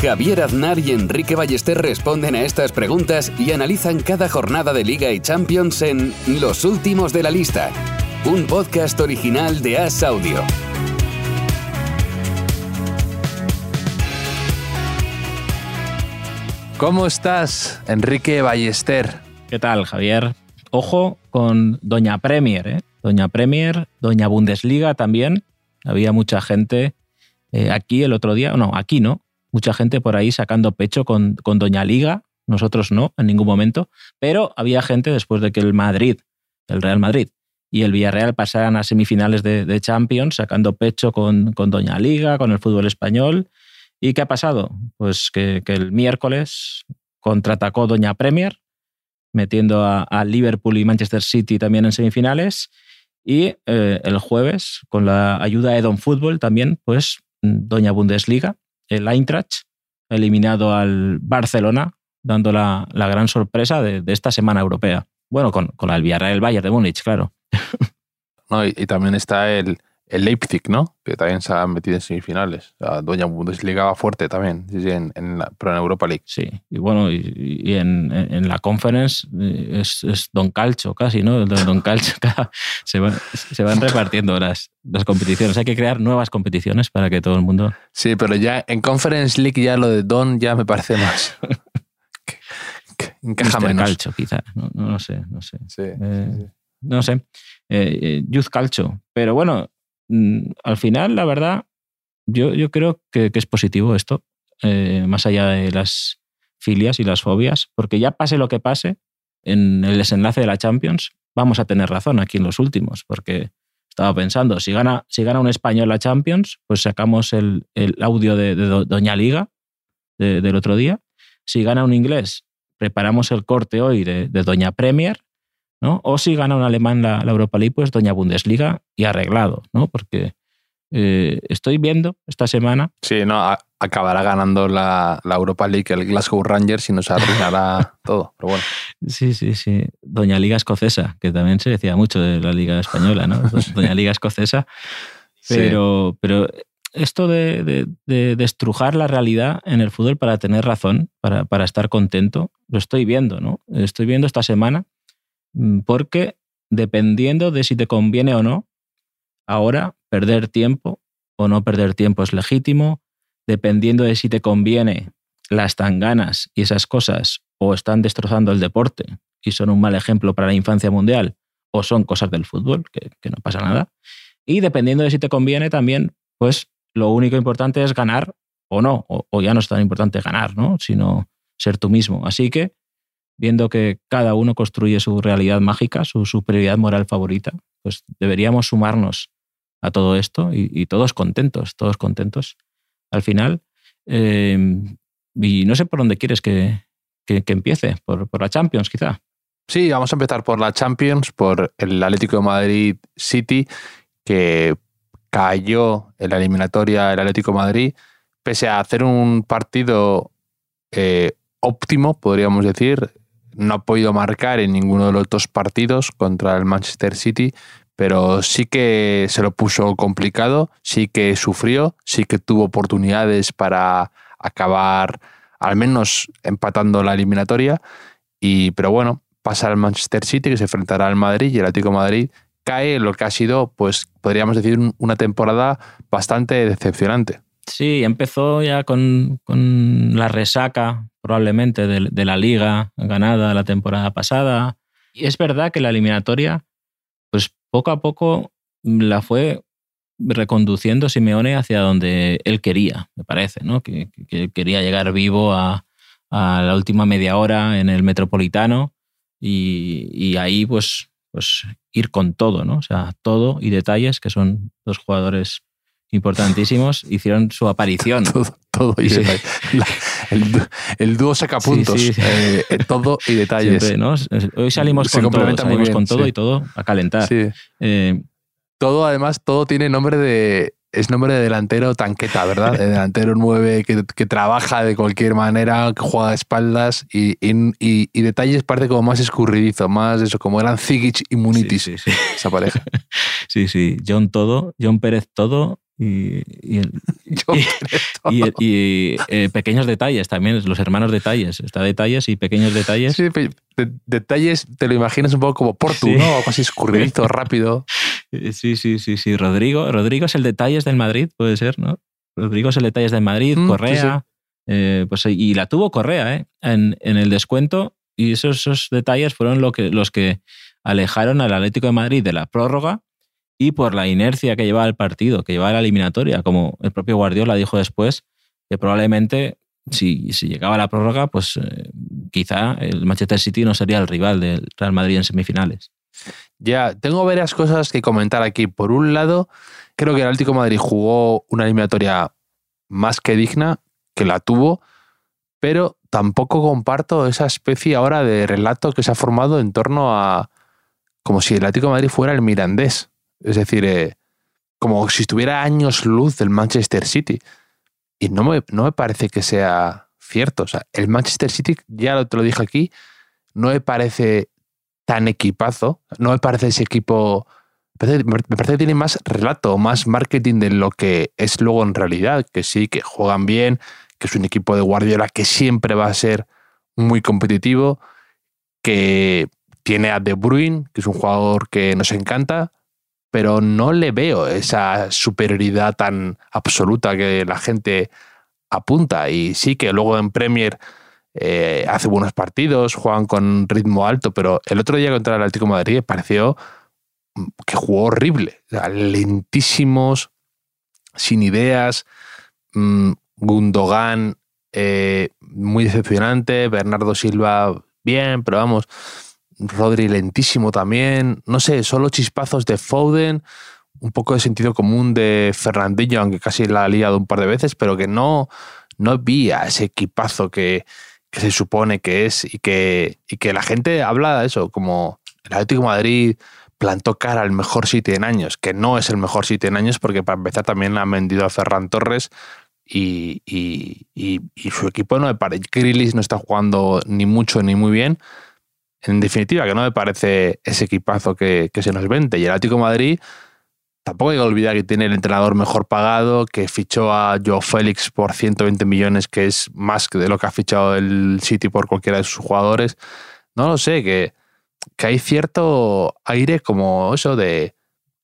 Javier Aznar y Enrique Ballester responden a estas preguntas y analizan cada jornada de Liga y Champions en Los Últimos de la Lista, un podcast original de As Audio. ¿Cómo estás, Enrique Ballester? ¿Qué tal, Javier? Ojo con Doña Premier, ¿eh? Doña Premier, Doña Bundesliga también. Había mucha gente eh, aquí el otro día, no, aquí no, mucha gente por ahí sacando pecho con, con Doña Liga, nosotros no, en ningún momento, pero había gente después de que el Madrid, el Real Madrid y el Villarreal pasaran a semifinales de, Champions, sacando pecho con, con, Doña Liga, con el fútbol español. ¿Y qué ha pasado? Pues que, el miércoles contraatacó Doña Premier, metiendo a, Liverpool y Manchester City también en semifinales. Y eh, el jueves, con la ayuda de Don Fútbol también, pues Doña Bundesliga, el Eintracht eliminado al Barcelona, dando la, gran sorpresa de, esta semana europea. Bueno, con, con el Villarreal Bayern de Múnich, claro. No, y, también está el, el Leipzig, ¿no? Que también se ha metido en semifinales. Doña Bundesliga va fuerte también, en, en, la, pero en Europa League. Sí, y bueno, y, en, en, la Conference eh, es, es, Don Calcho casi, ¿no? Don Calcho, se, se van repartiendo las, las competiciones. Hay que crear nuevas competiciones para que todo el mundo... Sí, pero ya en Conference League ya lo de Don ya me parece más... encaja menos. Calcho, quizá. No, no, sé, no sé. Sí, eh, No sé. Eh, eh, Youth Calcho. Pero bueno, al final, la verdad, yo, yo creo que, es positivo esto, eh, más allá de las filias y las fobias, porque ya pase lo que pase, en el desenlace de la Champions, vamos a tener razón aquí en los últimos, porque estaba pensando, si gana, si gana un español la Champions, pues sacamos el, audio de, Doña Liga del otro día. Si gana un inglés, preparamos el corte hoy de Doña Premier ¿no? O si gana un alemán la, Europa League, pues Doña Bundesliga y arreglado, ¿no? Porque eh, estoy viendo esta semana. Sí, no, acabará ganando la, Europa League el Glasgow Rangers y nos arruinará todo. Pero bueno. Sí, sí, sí. Doña Liga Escocesa, que también se decía mucho de la Liga Española, ¿no? Doña Liga Escocesa. Pero, pero esto de, de, destrujar la realidad en el fútbol para tener razón, para, para estar contento, lo estoy viendo, ¿no? Estoy viendo esta semana porque dependiendo de si te conviene o no, ahora perder tiempo o no perder tiempo es legítimo, dependiendo de si te conviene, las tanganas y esas cosas o están destrozando el deporte y son un mal ejemplo para la infancia mundial o son cosas del fútbol, que, no pasa nada. Y dependiendo de si te conviene también, pues lo único importante es ganar o no, o, o ya no es tan importante ganar, ¿no? sino ser tú mismo. Así que viendo que cada uno construye su realidad mágica, su superioridad moral favorita, pues deberíamos sumarnos a todo esto y, todos contentos, todos contentos al final. Em, y no sé por dónde quieres que, empiece, por, la Champions quizá. Sí, vamos a empezar por la Champions, por el Atlético de Madrid City, que cayó en la eliminatoria el Atlético de Madrid, pese a hacer un partido eh, óptimo, podríamos decir, no ha podido marcar en ninguno de los dos partidos contra el Manchester City, pero sí que se lo puso complicado, sí que sufrió, sí que tuvo oportunidades para acabar al menos empatando la eliminatoria. Y, pero bueno, pasa al Manchester City que se enfrentará al Madrid y el Atlético Madrid cae lo que ha sido, pues podríamos decir, una temporada bastante decepcionante. Sí, empezó ya con, con la resaca probablemente de, la liga ganada la temporada pasada. Y es verdad que la eliminatoria, pues poco a poco la fue reconduciendo Simeone hacia donde él quería, me parece, ¿no? Que, quería llegar vivo a, la última media hora en el Metropolitano y, ahí pues, pues ir con todo, ¿no? O sea, todo y detalles, que son dos jugadores importantísimos hicieron su aparición. Todo, todo y Sí. detalle. La- el, dú- el dúo sacapuntos. Sí, sí. eh, eh, todo y detalles. Siempre, ¿no? Hoy salimos Se con todo, salimos bien, con todo y todo a calentar. Eh, Todo, además, todo tiene nombre de. Es nombre de delantero tanqueta, ¿verdad? De delantero 9 que, que trabaja de cualquier manera, que juega de espaldas y, y- y- y detalles parece como más escurridizo, más eso, como eran Zigic y Munitis, sí, sí, sí. esa pareja. Sí, sí. John todo, John Pérez todo y, y, el- Y- y, y, eh, pequeños detalles también, los hermanos detalles. Está detalles y pequeños detalles. Sí, de- detalles, te lo imaginas un poco como Portu, Sí. ¿no? Algo así escurridizo, rápido. Eh, Sí, sí, sí, sí. Rodrigo. Rodrigo es el detalles del Madrid, puede ser, ¿no? Rodrigo es el detalles del Madrid, Mm, sí, Correa. eh, pues, y la tuvo Correa, ¿eh? En, en el descuento. Y esos, esos detalles fueron lo que, los que alejaron al Atlético de Madrid de la prórroga y por la inercia que llevaba el partido, que llevaba la eliminatoria, como el propio Guardiola dijo después, que probablemente si, si llegaba la prórroga, pues eh, quizá el Manchester City no sería el rival del Real Madrid en semifinales. Ya, tengo varias cosas que comentar aquí. Por un lado, creo que el Atlético Madrid jugó una eliminatoria más que digna, que la tuvo, pero tampoco comparto esa especie ahora de relato que se ha formado en torno a como si el Atlético Madrid fuera el Mirandés. Es decir, eh, como si estuviera años luz del Manchester City. Y no me, no me parece que sea cierto. O sea, el Manchester City, ya te lo dije aquí, no me parece tan equipazo. No me parece ese equipo. Me parece, que tiene más relato, más marketing de lo que es luego en realidad. Que sí, que juegan bien, que es un equipo de Guardiola que siempre va a ser muy competitivo, que tiene a De Bruyne, que es un jugador que nos encanta, pero no le veo esa superioridad tan absoluta que la gente apunta. Y sí que luego en Premier eh, hace buenos partidos, juegan con ritmo alto, pero el otro día contra el Atlético de Madrid pareció mm, que jugó horrible. Lentísimos, sin ideas. mm, Gundogan eh, muy decepcionante. Bernardo Silva bien, pero vamos. Rodri lentísimo también. No sé, solo chispazos de Foden. Un poco de sentido común de Fernandinho, aunque casi la ha liado un par de veces, pero que no, no vi a ese equipazo que, que se supone que es y que, y que la gente habla de eso, como el Atlético Madrid plantó cara al mejor City en años, que no es el mejor City en años porque para empezar también han vendido a Ferran Torres y, y- y- su equipo no me parece, Grealish no está jugando ni mucho ni muy bien. En definitiva, que no me parece ese equipazo que, que se nos vende. Y el Atlético Madrid, tampoco hay que olvidar que tiene el entrenador mejor pagado, que fichó a Joe Félix por 120 millones, que es más que de lo que ha fichado el City por cualquiera de sus jugadores. No lo sé, que, que hay cierto aire como eso de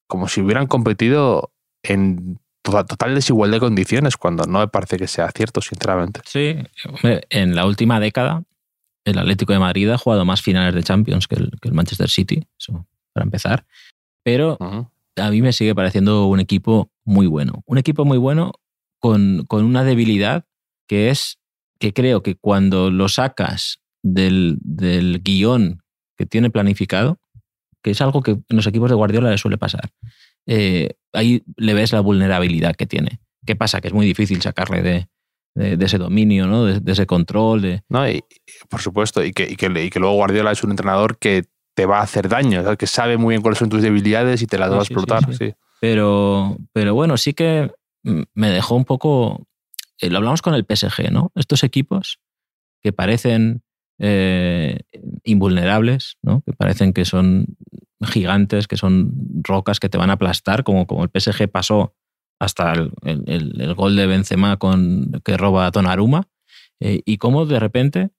como si hubieran competido en to- total desigualdad de condiciones, cuando no me parece que sea cierto, sinceramente. Sí, en la última década el Atlético de Madrid ha jugado más finales de Champions que el, que el Manchester City, eso para empezar. Pero. A mí me sigue pareciendo un equipo muy bueno. Un equipo muy bueno con, con una debilidad que es que creo que cuando lo sacas del, del guion que tiene planificado, que es algo que en los equipos de Guardiola le suele pasar, eh, ahí le ves la vulnerabilidad que tiene. ¿Qué pasa? Que es muy difícil sacarle de, de- ese dominio, ¿no? de, de ese control, No, y, por supuesto, y que, y, que, y que luego Guardiola es un entrenador que te va a hacer daño, ¿sabes? que sabe muy bien cuáles son tus debilidades y te las Sí, va a explotar. sí. sí. Pero, pero bueno, sí que me dejó un poco. eh, Lo hablamos con el PSG, ¿no? Estos equipos que parecen eh, invulnerables, ¿no? Que parecen que son gigantes, que son rocas que te van a aplastar, como, como el PSG pasó hasta el, el- gol de Benzema con, que roba a Donnarumma, eh, y cómo de repente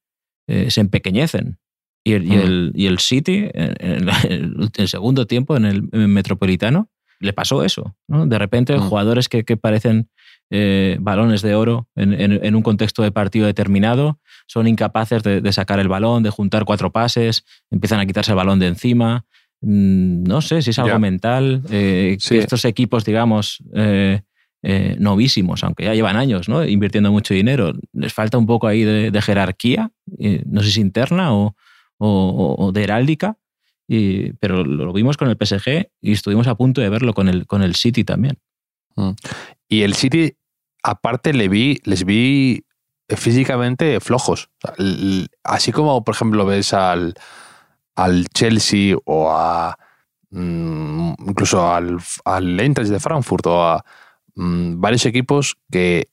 eh, se empequeñecen. Y el, y el- y el City, en, el, el segundo tiempo, en el, Metropolitano, le pasó eso. ¿no? De repente, Mm. jugadores que, que parecen eh, balones de oro en, en- en un contexto de partido determinado son incapaces de, de sacar el balón, de juntar cuatro pases, empiezan a quitarse el balón de encima. Mm, No sé si es algo Ya. mental, eh, Sí. que estos equipos, digamos, eh, eh, novísimos, aunque ya llevan años ¿no? invirtiendo mucho dinero, les falta un poco ahí de, de jerarquía, eh, no sé si interna o, o- de heráldica, y- pero lo vimos con el PSG y estuvimos a punto de verlo con el, con el City también. Mm. Y el City, aparte, le vi, les vi físicamente flojos. así como, por ejemplo, ves al, al Chelsea o a mm, incluso al, al Eintracht de Frankfurt o a mm, varios equipos que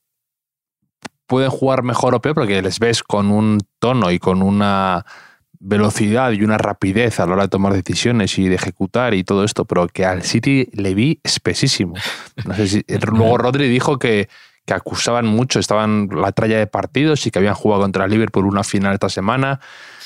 pueden jugar mejor o peor porque les ves con un tono y con una velocidad y una rapidez a la hora de tomar decisiones y de ejecutar y todo esto, pero que al City le vi espesísimo. No sé si, luego Rodri dijo que, que acusaban mucho, estaban la tralla de partidos y que habían jugado contra el Liverpool una final esta semana,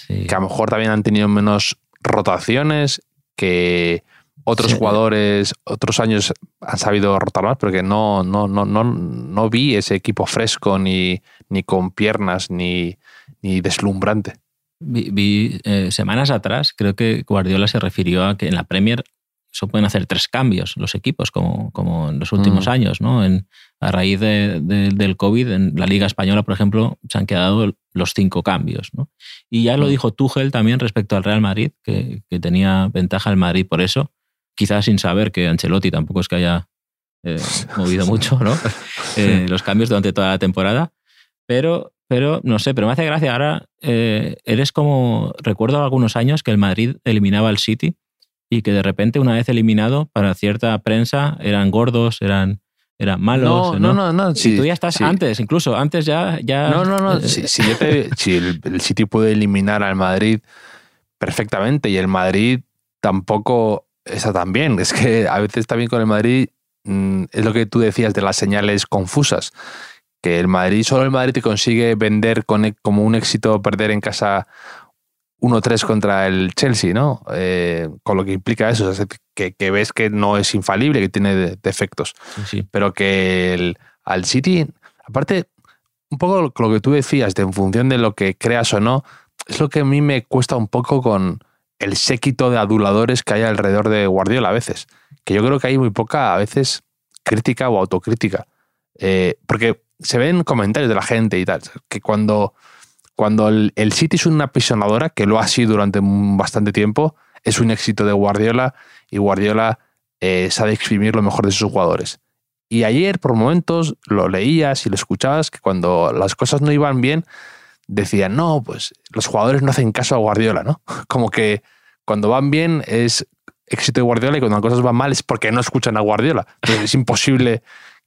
que a lo mejor también han tenido menos rotaciones, que otros jugadores otros años han sabido rotar más, pero que no, no, no, no, no vi ese equipo fresco ni, ni con piernas ni, ni deslumbrante. Vi, eh, semanas atrás, creo que Guardiola se refirió a que en la Premier se pueden hacer tres cambios los equipos, como, como en los últimos mm. años. ¿no? En, a raíz de, del COVID, en la Liga Española, por ejemplo, se han quedado los cinco cambios. ¿no? Y ya lo mm. dijo Tuchel también respecto al Real Madrid, que, que tenía ventaja el Madrid por eso quizás sin saber que Ancelotti tampoco es que haya eh, movido mucho ¿no? Eh, los cambios durante toda la temporada. Pero, pero no sé, pero me hace gracia. Ahora eh, eres como. Recuerdo algunos años que el Madrid eliminaba al City y que de repente, una vez eliminado, para cierta prensa eran gordos, eran. Eran malos. No, no, no. si tú ya estás antes, incluso antes ya. ya no, no, no. si, si, el, el City puede eliminar al Madrid perfectamente y el Madrid tampoco esa también. Es que a veces también con el Madrid mm, es lo que tú decías de las señales confusas. Que el Madrid, solo el Madrid te consigue vender con, como un éxito perder en casa 1-3 contra el Chelsea, ¿no? Eh, con lo que implica eso, que, ves que no es infalible, que tiene defectos. Pero que el, al City, aparte, un poco lo que tú decías, de en función de lo que creas o no, es lo que a mí me cuesta un poco con, el séquito de aduladores que hay alrededor de Guardiola a veces. Que yo creo que hay muy poca, a veces, crítica o autocrítica. Eh, porque se ven comentarios de la gente y tal, que cuando, cuando el, City es una apisonadora, que lo ha sido durante bastante tiempo, es un éxito de Guardiola y Guardiola eh, sabe exprimir lo mejor de sus jugadores. Y ayer, por momentos, lo leías y lo escuchabas, que cuando las cosas no iban bien, decían, no, pues los jugadores no hacen caso a Guardiola, ¿no? Como que cuando van bien es éxito de Guardiola y cuando las cosas van mal es porque no escuchan a Guardiola. Entonces es imposible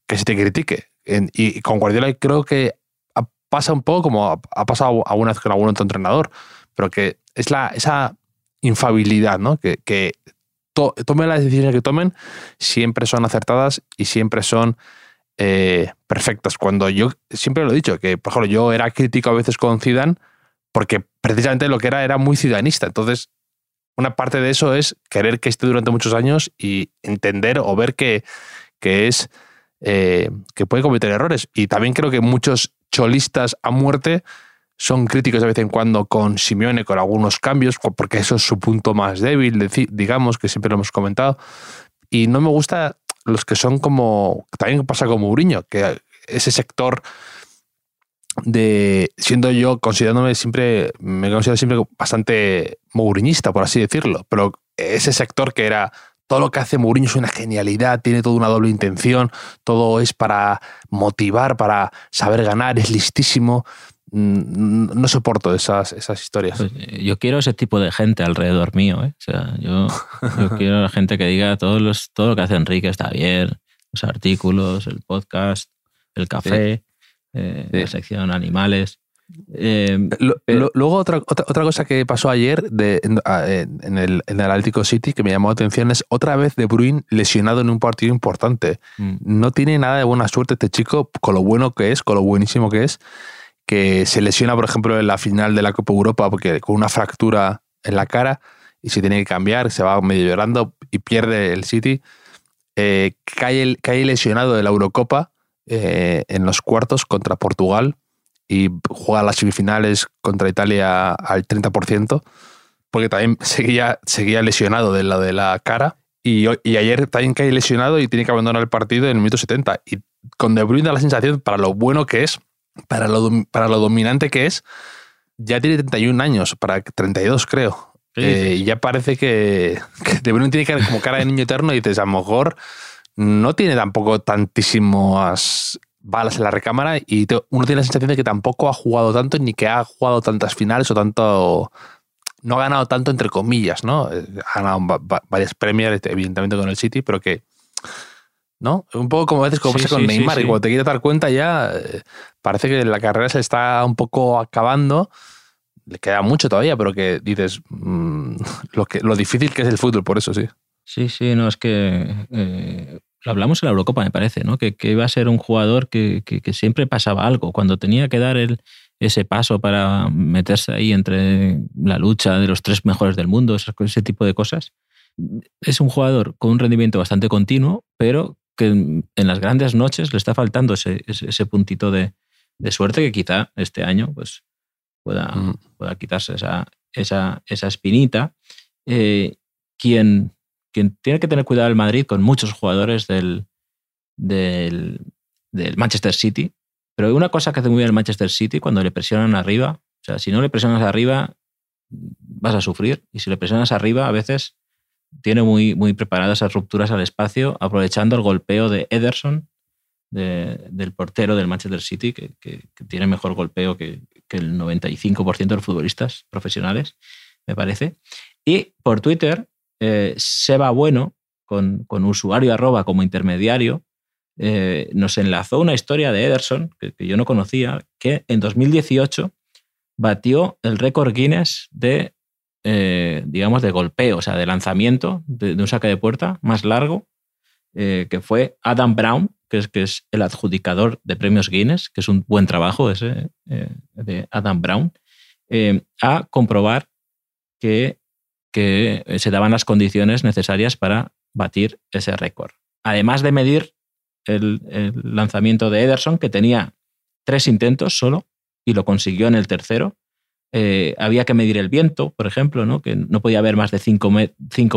que se te critique. Y con Guardiola creo que pasa un poco como ha pasado alguna vez con algún otro entrenador, pero que es la, esa infabilidad, ¿no? Que, que tomen las decisiones que tomen, siempre son acertadas y siempre son eh, perfectas. Cuando yo siempre lo he dicho, que por ejemplo yo era crítico a veces con Zidane porque precisamente lo que era era muy ciudadanista. Entonces, una parte de eso es querer que esté durante muchos años y entender o ver que, que es eh, que puede cometer errores. Y también creo que muchos cholistas a muerte son críticos de vez en cuando con Simeone, con algunos cambios, porque eso es su punto más débil, digamos, que siempre lo hemos comentado. Y no me gusta los que son como. También pasa con Mourinho, que ese sector de. Siendo yo, considerándome siempre. Me considero siempre bastante mouriñista, por así decirlo. Pero ese sector que era. Todo lo que hace Mourinho es una genialidad, tiene toda una doble intención, todo es para motivar, para saber ganar, es listísimo no soporto esas, esas historias. Pues, eh, yo quiero ese tipo de gente alrededor mío. ¿eh? O sea, yo, yo quiero gente que diga todo, los, todo lo que hace Enrique está bien, los artículos, el podcast, el café, eh, la sección animales. Luego otra, otra, cosa que pasó ayer de, en, el, en, el, Atlético City que me llamó la atención es otra vez De Bruyne lesionado en un partido importante. Mm. No tiene nada de buena suerte este chico con lo bueno que es, con lo buenísimo que es que se lesiona, por ejemplo, en la final de la Copa Europa porque con una fractura en la cara y se tiene que cambiar, se va medio llorando y pierde el City. Eh, cae, cae, lesionado de la Eurocopa eh, en los cuartos contra Portugal y juega las semifinales contra Italia al 30%, porque también seguía, seguía lesionado de la de la cara. Y, y, ayer también cae lesionado y tiene que abandonar el partido en el minuto 70. Y con De Bruyne da la sensación, para lo bueno que es, para lo, para lo dominante que es, ya tiene 31 años, para 32 creo. Eh, y ya parece que, que De Bruyne tiene como cara de niño eterno y dices, a lo mejor no tiene tampoco tantísimas balas en la recámara y uno tiene la sensación de que tampoco ha jugado tanto ni que ha jugado tantas finales o tanto no ha ganado tanto entre comillas, ¿no? Eh, ha ganado varias premios, evidentemente con el City, pero que ¿no? Un poco como a veces como pasa con Neymar, y cuando te quieres dar cuenta ya eh, parece que la carrera se está un poco acabando. Le queda mucho todavía, pero que dices mm, lo, que, lo difícil que es el fútbol, por eso sí. Sí, sí, no, es que eh, lo hablamos en la Eurocopa, me parece, ¿no? Que, que iba a ser un jugador que, que, siempre pasaba algo. Cuando tenía que dar el, ese paso para meterse ahí entre la lucha de los tres mejores del mundo, ese tipo de cosas, es un jugador con un rendimiento bastante continuo, pero que en las grandes noches le está faltando ese, ese, puntito de, de, suerte que quizá este año pues, pueda, pueda quitarse esa, esa, esa espinita. Eh, quien, quien tiene que tener cuidado el Madrid con muchos jugadores del, del, Manchester City, pero una cosa que hace muy bien el Manchester City cuando le presionan arriba, o sea, si no le presionas arriba vas a sufrir y si le presionas arriba a veces tiene muy, muy preparadas esas rupturas al espacio, aprovechando el golpeo de Ederson, del portero del Manchester City, que, tiene mejor golpeo que, el 95% de futbolistas profesionales, me parece. Y por Twitter, eh, Seba Bueno, con, con usuario arroba como intermediario, eh, nos enlazó una historia de Ederson, que, yo no conocía, que en 2018 batió el récord Guinness de eh, digamos, de golpeo, o sea, de lanzamiento de, un saque de puerta más largo, eh, que fue Adam Brown, que es, que es el adjudicador de premios Guinness, que es un buen trabajo ese de Adam Brown, a comprobar que, que se daban las condiciones necesarias para batir ese récord. Además de medir el, lanzamiento de Ederson, que tenía tres intentos solo y lo consiguió en el tercero, eh, había que medir el viento, por ejemplo, ¿no? que no podía haber más de 5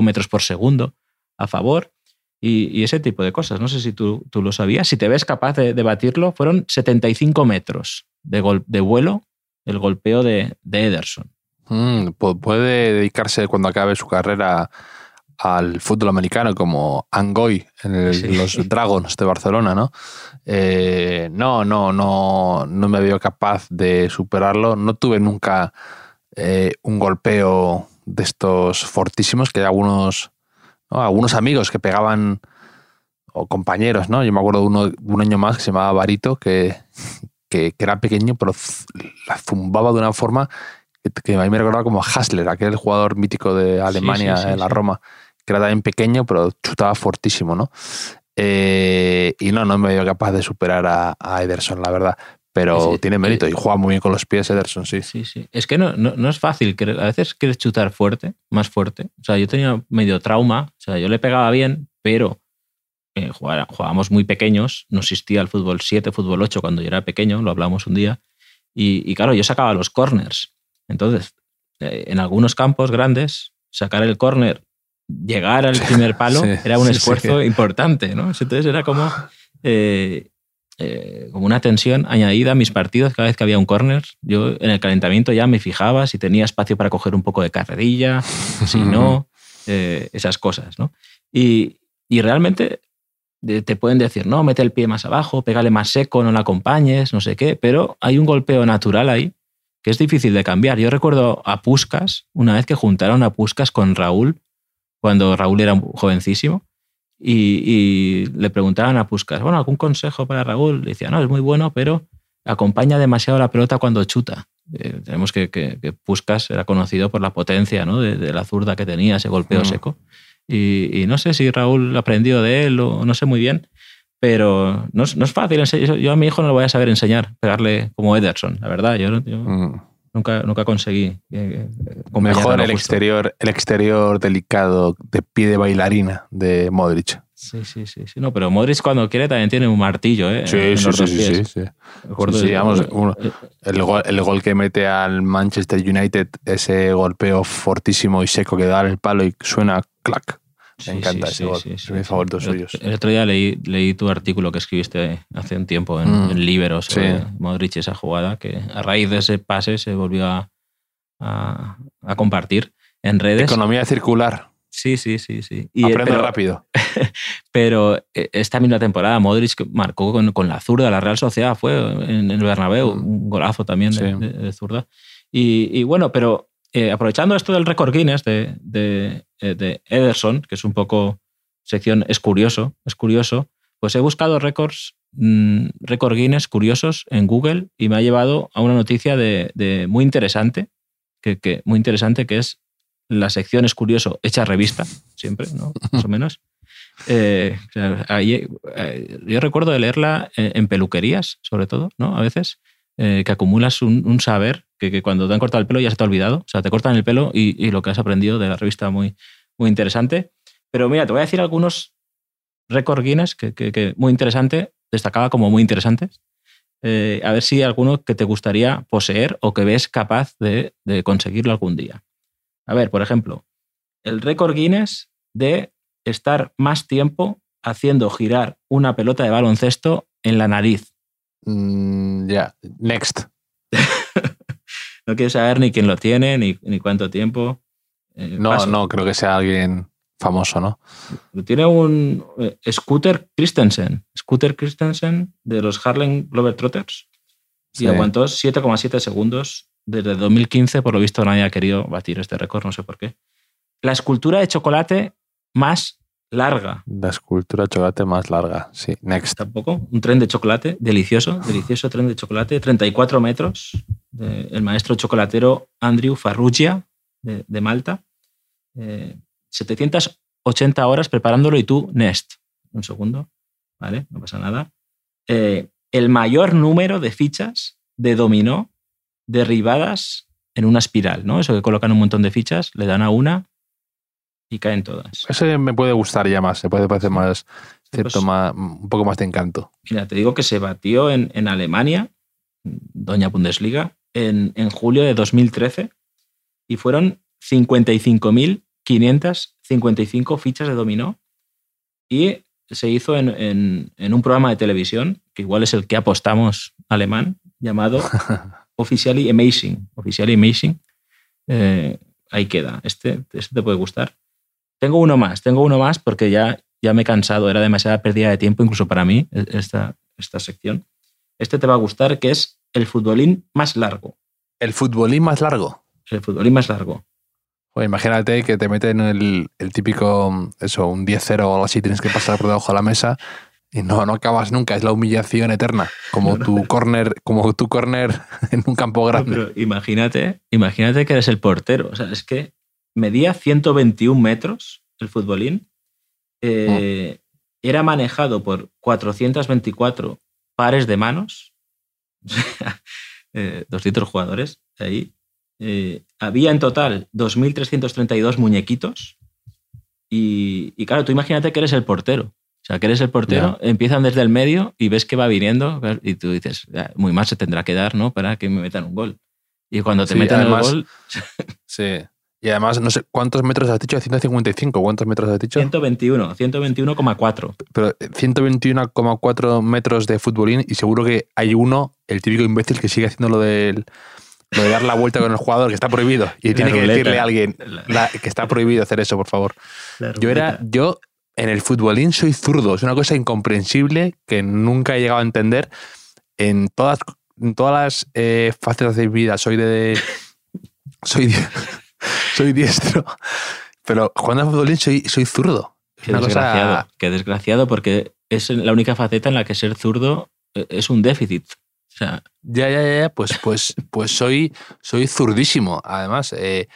metros por segundo a favor y, ese tipo de cosas. No sé si tú, tú lo sabías. Si te ves capaz de, batirlo, fueron 75 metros de, de vuelo el golpeo de Ederson. Mm, puede dedicarse cuando acabe su carrera al fútbol americano como Angoy en los Dragons de Barcelona, ¿no? Eh, no, no, no, no me veo capaz de superarlo. No tuve nunca eh, un golpeo de estos fortísimos, que hay algunos, algunos amigos que pegaban, o compañeros, ¿no? Yo me acuerdo de uno, un año más que se llamaba Barito, que, que, era pequeño, pero la zumbaba de una forma que, a mí me recordaba como Hasler, aquel jugador mítico de Alemania en la Roma que era también pequeño, pero chutaba fortísimo, ¿no? Eh, y no, no me veo capaz de superar a, Ederson, la verdad. Pero tiene mérito y juega muy bien con los pies Ederson, sí. Sí, sí. Es que no, no, es fácil. A veces quieres chutar fuerte, más fuerte. O sea, yo tenía medio trauma. O sea, yo le pegaba bien, pero eh, jugábamos muy pequeños. No existía el fútbol 7, fútbol 8 cuando yo era pequeño, lo hablamos un día. Y, y claro, yo sacaba los corners. Entonces, eh, en algunos campos grandes, sacar el corner llegar al primer palo era un esfuerzo importante, ¿no? Entonces era como, eh, eh, como una tensión añadida a mis partidos cada vez que había un corner. Yo en el calentamiento ya me fijaba si tenía espacio para coger un poco de carrerilla, si no, esas cosas, ¿no? Y, y, realmente te pueden decir, no, mete el pie más abajo, pégale más seco, no la acompañes, no sé qué, pero hay un golpeo natural ahí que es difícil de cambiar. Yo recuerdo a Puskas, una vez que juntaron a Puskas con Raúl, cuando Raúl era jovencísimo, y, le preguntaban a Puskas, bueno, ¿algún consejo para Raúl? Le decía, no, es muy bueno, pero acompaña demasiado la pelota cuando chuta. Eh, tenemos que, que, Puskas era conocido por la potencia ¿no? de, la zurda que tenía, ese golpeo mm. seco. Y, no sé si Raúl aprendió de él o no sé muy bien, pero no, es fácil. Yo a mi hijo no le voy a saber enseñar, pegarle como Ederson, la verdad. Yo, mm. Nunca, nunca conseguí. Eh, Mejor el exterior, el exterior delicado de pie de bailarina de Modric. Sí, sí, sí, sí. No, pero Modric cuando quiere también tiene un martillo, ¿eh? Sí, sí, sí, sí, sí, el, gol, el gol que mete al Manchester United, ese golpeo fortísimo y seco que da el palo y suena clac. Me encanta ese gol. es mi favorito suyo. El otro día leí, leí tu artículo que escribiste hace un tiempo en, mm. en Libero sobre Modric y esa jugada, que a raíz de ese pase se volvió a, a, compartir en redes. Economía circular. Sí, sí, sí, sí. Y, Aprende pero, rápido. pero eh, esta misma temporada Modric marcó con, la zurda, la Real Sociedad fue en, el Bernabéu, mm. un golazo también de, zurda. Y, bueno, pero eh, aprovechando esto del récord Guinness de, de, Ederson, que es un poco sección, es curioso, es curioso, pues he buscado récords, mm, récord Guinness curiosos en Google y me ha llevado a una noticia de, muy interesante, que, que, muy interesante, que es la sección es curioso, hecha revista, siempre, ¿no? Más o menos. Eh, eh, yo recuerdo de leerla en, peluquerías, sobre todo, ¿no? A veces, eh, que acumulas un, saber que, cuando te han cortado el pelo ya se te ha olvidado. O sea, te cortan el pelo y, lo que has aprendido de la revista muy, muy interesante. Pero mira, te voy a decir algunos récord Guinness que, muy interesante, destacaba como muy interesantes. a ver si hay alguno que te gustaría poseer o que ves capaz de conseguirlo algún día. A ver, por ejemplo, el récord Guinness de estar más tiempo haciendo girar una pelota de baloncesto en la nariz. Mm, ya, next. no quiero saber ni quién lo tiene, ni, cuánto tiempo. Eh, no, no, creo que sea alguien famoso, ¿no? Tiene un eh, Scooter Christensen. Scooter Christensen de los Harlem Globetrotters. Y aguantó 7,7 segundos desde 2015, por lo visto, nadie ha querido batir este récord, no sé por qué. La escultura de chocolate más larga. La escultura de chocolate más larga, sí. Next. Tampoco. Un tren de chocolate, delicioso, delicioso tren de chocolate, 34 metros, el maestro chocolatero Andrew Farrugia, de, Malta. 780 eh, horas preparándolo y tú, Nest. Un segundo, ¿vale? No pasa nada. Eh, el mayor número de fichas de dominó derribadas en una espiral, ¿no? Eso que colocan un montón de fichas, le dan a una y caen todas. Ese me puede gustar ya más, se puede parecer más, cierto, pues más, un poco más de encanto. Mira, te digo que se batió en, en Alemania, Doña Bundesliga, en, en, julio de 2013 y fueron 55.555 fichas de dominó y se hizo en, en, en un programa de televisión, que igual es el que apostamos alemán, llamado Officially Amazing. Officially Amazing. Eh, ahí queda. Este, este, te puede gustar. Tengo uno más, tengo uno más porque ya, ya me he cansado, era demasiada pérdida de tiempo incluso para mí e, esta, esta sección. Este te va a gustar, que es el futbolín más largo. ¿El futbolín más largo? El futbolín más largo. imagínate que te meten el, el típico, eso, un 10-0 o algo así, tienes que pasar por debajo de la mesa y no, no acabas nunca, es la humillación eterna, como tu corner, como tu corner en un campo grande. imagínate, imagínate que eres el portero. O sea, es que medía 121 metros el futbolín. Eh, era manejado por 424 pares de manos. eh, 200 jugadores ahí. Eh, había en total 2.332 muñequitos. Y, y claro, tú imagínate que eres el portero. O sea, que eres el portero, empiezan desde el medio y ves que va viniendo y tú dices, muy mal se tendrá que dar, ¿no? Para que me metan un gol. Y cuando te meten el gol... sí. Y además, no sé, ¿cuántos metros has dicho? 155, ¿cuántos metros has dicho? 121, 121,4. Pero 121,4 metros de futbolín y seguro que hay uno, el típico imbécil, que sigue haciendo lo de dar la vuelta con el jugador, que está prohibido. Y tiene que decirle a alguien que está prohibido hacer eso, por favor. Yo era, yo en el futbolín soy zurdo. Es una cosa incomprensible que nunca he llegado a entender. En todas, todas las eh, facetas de mi vida soy de. soy, soy diestro. Pero jugando al futbolín soy, soy zurdo. Qué desgraciado. Qué desgraciado, porque es la única faceta en la que ser zurdo eh, es un déficit. O sea, ya, ya, ya, pues, pues, pues soy, soy zurdísimo. Además, eh,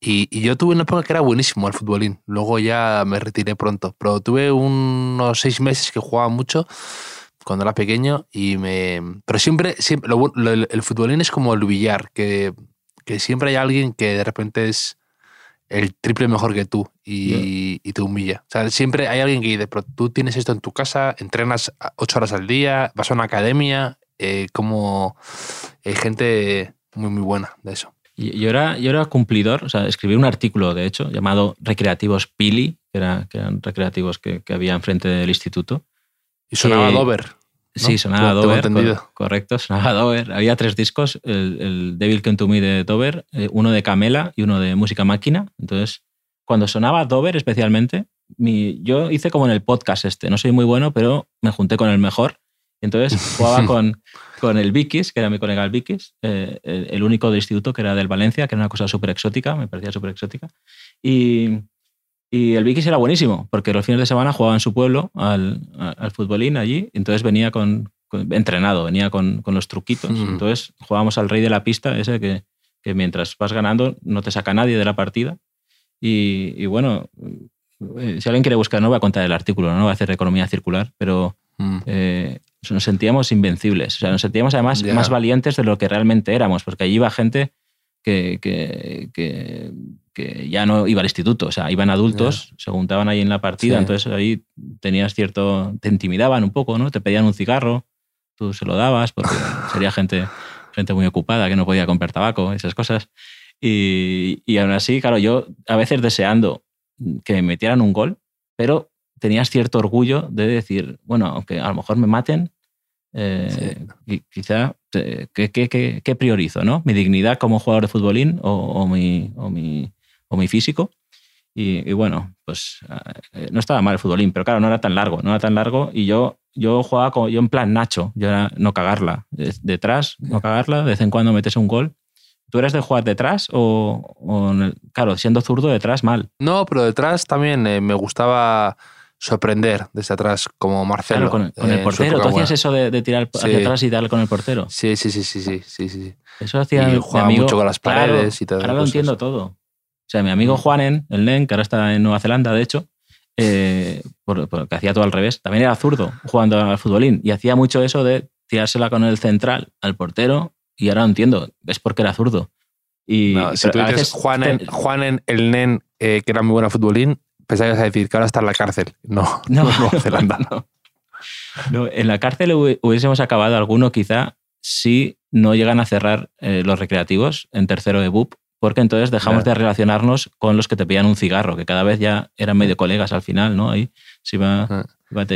y, yo tuve una época que era buenísimo el futbolín. Luego ya me retiré pronto. Pero tuve unos seis meses que jugaba mucho cuando era pequeño y me... Pero siempre, siempre el futbolín es como el billar, que, que, siempre hay alguien que de repente es el triple mejor que tú y, y, te humilla. O sea, siempre hay alguien que dice, pero tú tienes esto en tu casa, entrenas ocho horas al día, vas a una academia, eh, como hay gente muy, muy buena de eso. Yo era, yo era cumplidor, o sea, escribí un artículo, de hecho, llamado Recreativos Pili, que, era, que eran recreativos que, que, había enfrente del instituto. Y sonaba Dover. Sí, sonaba Dover. correcto, sonaba Dover. Había tres discos, el, el Devil Can To Me de Dover, eh, uno de Camela y uno de Música Máquina. Entonces, cuando sonaba Dover especialmente, mi, yo hice como en el podcast este, no soy muy bueno, pero me junté con el mejor. Entonces jugaba con, con el Vikis, que era mi colega el Vikis, eh, el único del instituto que era del Valencia, que era una cosa súper exótica, me parecía súper exótica. Y, y el Vikis era buenísimo, porque los fines de semana jugaba en su pueblo al, al futbolín allí, entonces venía con, entrenado, venía con, con los truquitos. Entonces jugábamos al rey de la pista, ese que, que, mientras vas ganando no te saca nadie de la partida. Y, y, bueno, eh, si alguien quiere buscar, no voy a contar el artículo, no voy a hacer economía circular, pero mm. eh, nos sentíamos invencibles. O sea, nos sentíamos además más valientes de lo que realmente éramos, porque allí iba gente que, que, que, que, ya no iba al instituto, o sea, iban adultos, se juntaban ahí en la partida, entonces ahí tenías cierto, te intimidaban un poco, ¿no? Te pedían un cigarro, tú se lo dabas, porque sería gente, gente muy ocupada que no podía comprar tabaco, esas cosas. Y, y aún así, claro, yo a veces deseando que me metieran un gol, pero tenías cierto orgullo de decir, bueno, aunque a lo mejor me maten, eh, quizá, ¿qué, qué, qué, priorizo? ¿no? ¿Mi dignidad como jugador de futbolín o, o, mi, o, mi, o mi, físico? Y, bueno, pues eh, no estaba mal el futbolín, pero claro, no era tan largo, no era tan largo y yo, yo jugaba como, yo en plan Nacho, yo era no cagarla, detrás, no cagarla, de vez en cuando metes un gol. ¿Tú eres de jugar detrás o, claro, siendo zurdo detrás mal? No, pero detrás también eh, me gustaba sorprender desde atrás, como Marcelo. con, el portero. ¿Tú hacías eso de, tirar hacia atrás y darle con el portero? Sí, sí, sí, sí, sí, sí, sí. Eso hacía y jugaba mucho con las paredes y todo. Ahora lo entiendo todo. O sea, mi amigo mm. Juanen, el Nen, que ahora está en Nueva Zelanda, de hecho, eh, porque hacía todo al revés, también era zurdo jugando al futbolín y hacía mucho eso de tirársela con el central al portero y ahora lo entiendo, es porque era zurdo. Y, si tú dices Juanen, el Nen, eh, que era muy bueno futbolín, Pensaba que ibas a decir que ahora está en la cárcel. No, no, Nueva Zelanda. No. en la cárcel hubiésemos acabado alguno quizá si no llegan a cerrar eh, los recreativos en tercero de BUP, porque entonces dejamos de relacionarnos con los que te pedían un cigarro, que cada vez ya eran medio colegas al final, ¿no? Ahí se iba, ah.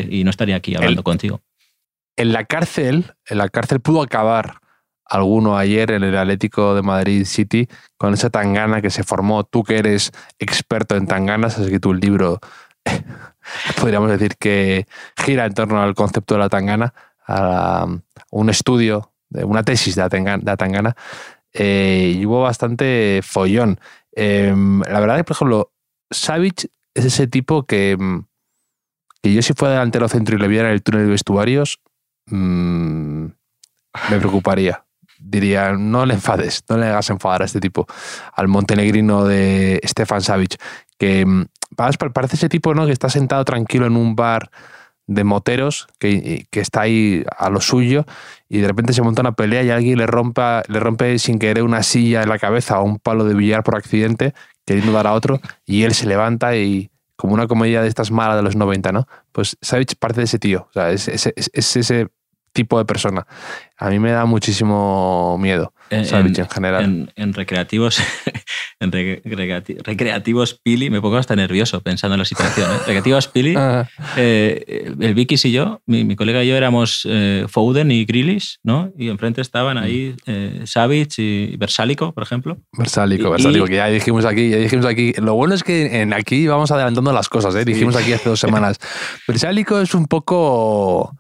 y no estaría aquí hablando contigo. En la cárcel, en la cárcel pudo acabar alguno ayer en el Atlético de Madrid City con esa tangana que se formó. Tú que eres experto en tanganas, has escrito un libro, podríamos decir que gira en torno al concepto de la tangana, a un estudio, una tesis de la tangana, eh, y hubo bastante follón. Em, la verdad es que, por ejemplo, Savage es ese tipo que, que yo si fuera delantero centro y le viera en el túnel de vestuarios, mm, me preocuparía diría, no le enfades, no le hagas enfadar a este tipo, al montenegrino de Stefan Savic, que mm, parece ese tipo ¿no? que está sentado tranquilo en un bar de moteros, que, que, está ahí a lo suyo, y de repente se monta una pelea y alguien le, rompa, le rompe sin querer una silla en la cabeza o un palo de billar por accidente, queriendo dar a otro, y él se levanta y como una comedia de estas malas de los 90, ¿no? Pues Savage parte de ese tío, o sea, es, es, es ese tipo de persona. A mí me da muchísimo miedo, en, en general. En, recreativos, en recreativos Pili, me pongo hasta nervioso pensando en la situación. ¿eh? Recreativos Pili, ah. eh, el Vicky y yo, mi, colega y yo éramos eh, Foden y Grillis, ¿no? Y enfrente estaban ahí mm. eh, Savage y Versálico, por ejemplo. Versálico, Versálico, que ya dijimos aquí, ya dijimos aquí. Lo bueno es que en aquí vamos adelantando las cosas, ¿eh? Dijimos aquí hace dos semanas. Versálico es un poco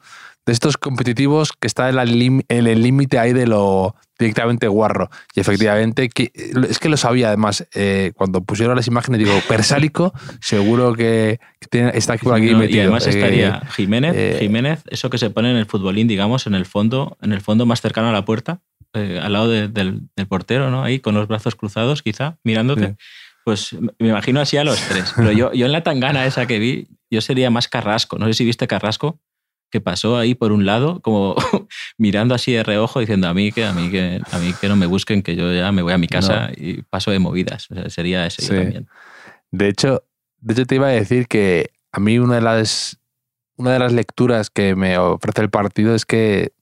de estos competitivos que está en, el límite ahí de lo directamente guarro. Y efectivamente, es que lo sabía además, eh, cuando pusieron las imágenes, digo, Persálico, seguro que está aquí por aquí metido. Y además estaría eh, Jiménez, eh, Jiménez, eso que se pone en el futbolín, digamos, en el fondo, en el fondo más cercano a la puerta, al lado del, portero, ¿no? Ahí con los brazos cruzados, quizá, mirándote. Pues me imagino así a los tres. Pero yo, yo en la tangana esa que vi, yo sería más Carrasco. No sé si viste Carrasco que pasó ahí por un lado, como mirando así de reojo, diciendo a mí que a mí que a mí que no me busquen, que yo ya me voy a mi casa y paso de movidas. sería ese también. De hecho, de hecho, te iba a decir que a mí una de las una de las lecturas que me ofrece el partido es que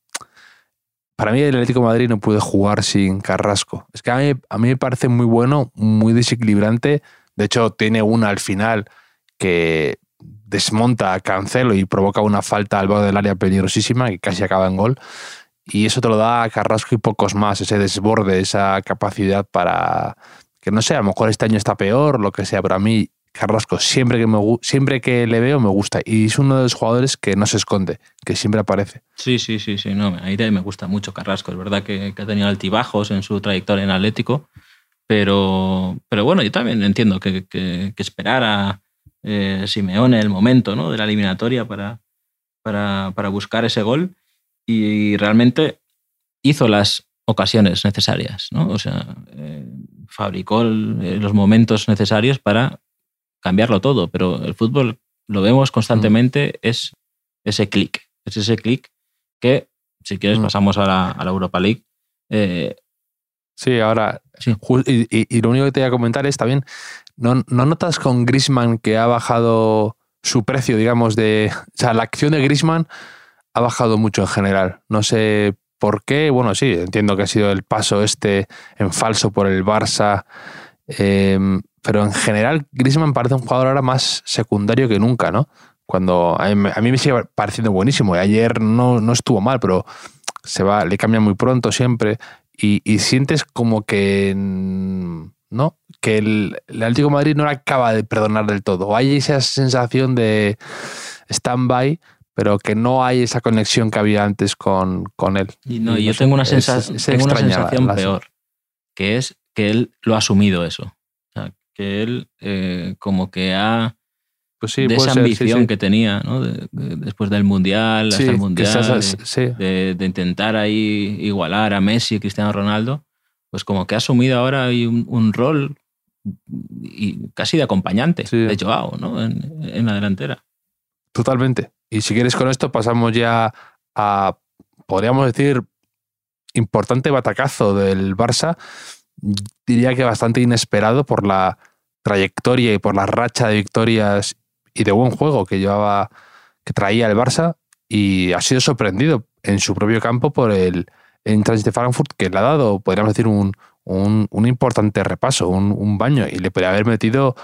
para mí el Atlético de Madrid no puede jugar sin Carrasco. Es que a mí, a mí me parece muy bueno, muy desequilibrante. De hecho, tiene una al final que desmonta a Cancelo y provoca una falta al borde del área peligrosísima que casi acaba en gol. Y eso te lo da a Carrasco y pocos más, ese desborde, esa capacidad para que no sé, a lo mejor este año está peor, lo que sea, pero a mí Carrasco, siempre que, me, siempre que le veo me gusta. Y es uno de los jugadores que no se esconde, que siempre aparece. Sí, sí, sí, sí. No, a mí me gusta mucho Carrasco. Es verdad que, ha tenido altibajos en su trayectoria en Atlético. Pero, pero bueno, yo también entiendo que, que, que esperara eh, Simeone el momento ¿no? de la eliminatoria para, para, para buscar ese gol. Y realmente hizo las ocasiones necesarias, ¿no? O sea, eh, fabricó eh, los momentos necesarios para cambiarlo todo, pero el fútbol lo vemos constantemente, mm. es ese clic, es ese clic que, si quieres, mm. pasamos a la, Europa League. Eh, sí, ahora, Y, lo único que te voy a comentar es también, ¿no, ¿no notas con Grisman que ha bajado su precio, digamos, de... O sea, la acción de Grisman ha bajado mucho en general. No sé ¿Por qué? Bueno, sí, entiendo que ha sido el paso este en falso por el Barça. Em, pero en general, Griezmann parece un jugador ahora más secundario que nunca, ¿no? Cuando a mí, me sigue pareciendo buenísimo. Ayer no, no, estuvo mal, pero se va, le cambia muy pronto siempre. Y, sientes como que. ¿No? Que el, el Atlético de Madrid no acaba de perdonar del todo. Hay esa sensación de stand-by pero que no hay esa conexión que había antes con, con él. Y no, yo tengo una, sensación peor, que es que él lo ha asumido eso. O sea, que él eh, como que ha... Pues sí, de esa ambición que tenía, ¿no? después del Mundial, hasta el Mundial, de, de, intentar ahí igualar a Messi y Cristiano Ronaldo, pues como que ha asumido ahora un, un rol y casi de acompañante de Joao ¿no? en, en la delantera. Totalmente. Y si quieres con esto pasamos ya a, podríamos decir, importante batacazo del Barça. Diría que bastante inesperado por la trayectoria y por la racha de victorias y de buen juego que llevaba, que traía el Barça y ha sido sorprendido en su propio campo por el Eintracht de Frankfurt que le ha dado, podríamos decir, un, un, importante repaso, un, baño y le podría haber metido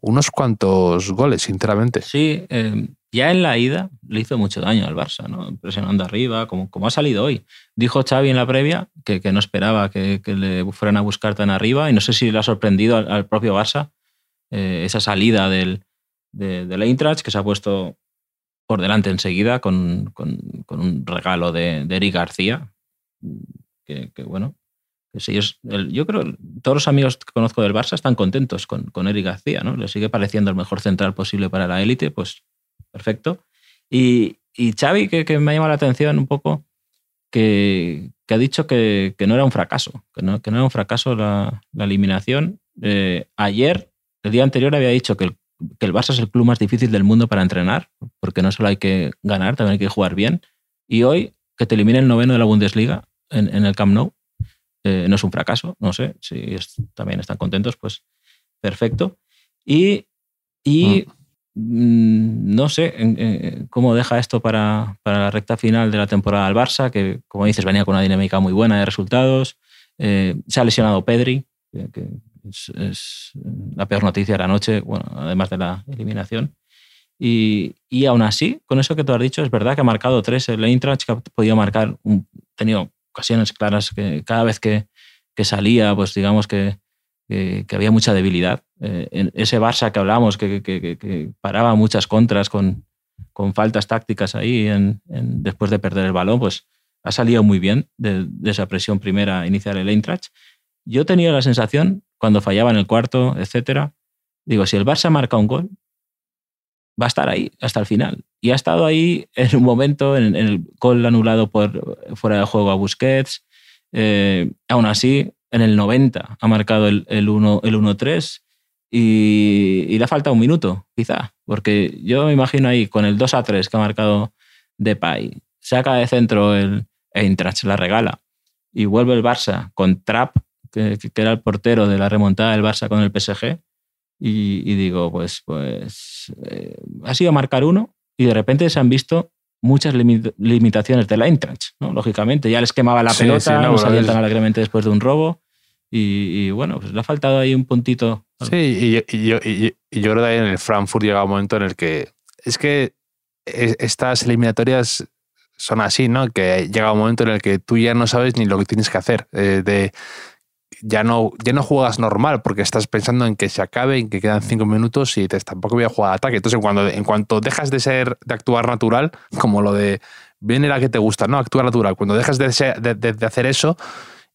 unos cuantos goles, sinceramente. Sí, eh, ya en la ida le hizo mucho daño al Barça, ¿no? presionando arriba, como, como ha salido hoy. Dijo Xavi en la previa que, que no esperaba que, le fueran a buscar tan arriba y no sé si le ha sorprendido al, propio Barça eh, esa salida del, de, del Eintracht, que se ha puesto por delante enseguida con, con, con un regalo de, de, Eric García, que bueno, ellos, yo creo todos los amigos que conozco del Barça están contentos con, con Eric García, ¿no? Le sigue pareciendo el mejor central posible para la élite, pues perfecto. Y, y Xavi, que, me ha llamado la atención un poco, que, que ha dicho que, que, no era un fracaso, que no, que no era un fracaso la, la eliminación. Eh, ayer, el día anterior, había dicho que el, que el Barça es el club más difícil del mundo para entrenar, porque no solo hay que ganar, también hay que jugar bien. Y hoy, que te elimine el noveno de la Bundesliga en, en el Camp Nou, eh, no es un fracaso, no sé, si también están contentos, pues perfecto. Y, y mm. Mm, no sé cómo deja esto para, para, la recta final de la temporada al Barça, que como dices venía con una dinámica muy buena de resultados. Eh, se ha lesionado Pedri, que, es, la peor noticia de la noche, bueno, además de la eliminación. Y, y, aún así, con eso que tú has dicho, es verdad que ha marcado tres el Eintracht, que ha podido marcar, un, tenido ocasiones claras que cada vez que, que salía, pues digamos que, que, había mucha debilidad. Eh, en ese Barça que hablábamos, que, que paraba muchas contras con, con faltas tácticas ahí en, después de perder el balón, pues ha salido muy bien de, esa presión primera inicial el Eintracht. Yo tenía la sensación, cuando fallaba en el cuarto, etcétera, digo, si el Barça marca un gol, va a estar ahí hasta el final. Y ha estado ahí en un momento, en, el gol anulado por fuera de juego a Busquets. Eh, aún así, en el 90 ha marcado el, el 1-3 y, y, le ha faltado un minuto, quizá, porque yo me imagino ahí con el 2 3 que ha marcado Depay, saca de centro el Eintracht, la regala y vuelve el Barça con Trapp, que, que, era el portero de la remontada del Barça con el PSG. Y, digo, pues, pues eh, ha sido marcar uno y de repente se han visto muchas limitaciones de la Eintracht, ¿no? lógicamente. Ya les quemaba la pelota, no, salían tan alegremente después de un robo. Y, bueno, pues le ha faltado ahí un puntito. Sí, y, yo, creo que en el Frankfurt llega un momento en el que es que e, estas eliminatorias son así, ¿no? Que llega un momento en el que tú ya no sabes ni lo que tienes que hacer. Eh, de ya no, ya no juegas normal porque estás pensando en que se acabe, en que quedan cinco minutos y dices, tampoco voy a jugar ataque. Entonces, cuando, en cuanto dejas de ser, de actuar natural, como lo de viene la que te gusta, ¿no? Actuar natural. Cuando dejas de, de, hacer eso,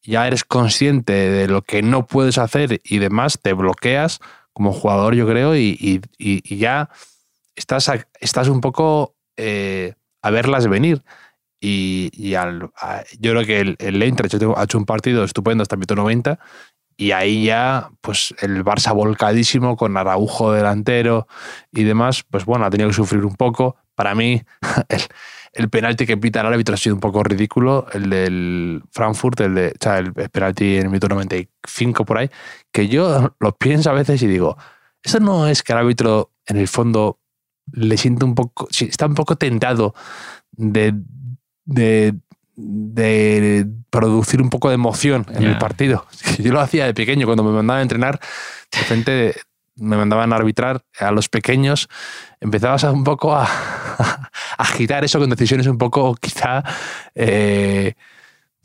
ya eres consciente de lo que no puedes hacer y demás, te bloqueas como jugador, yo creo, y, ya estás, estás un poco eh, a verlas venir. Y, al, yo creo que el, el Eintracht ha hecho un partido estupendo hasta el minuto 90 y ahí ya, pues el Barça volcadísimo con Araujo delantero y demás, pues bueno, ha tenido que sufrir un poco. Para mí, el, el penalti que pita el árbitro ha sido un poco ridículo, el del Frankfurt, el de, o sea, el penalti en el minuto 95 por ahí, que yo lo pienso a veces y digo, eso no es que el árbitro en el fondo le siente un poco, está un poco tentado de de, de producir un poco de emoción en el partido. Yo lo hacía de pequeño, cuando me mandaban a entrenar, de repente me mandaban a arbitrar a los pequeños, empezabas un poco a, agitar eso con decisiones un poco, quizá, eh,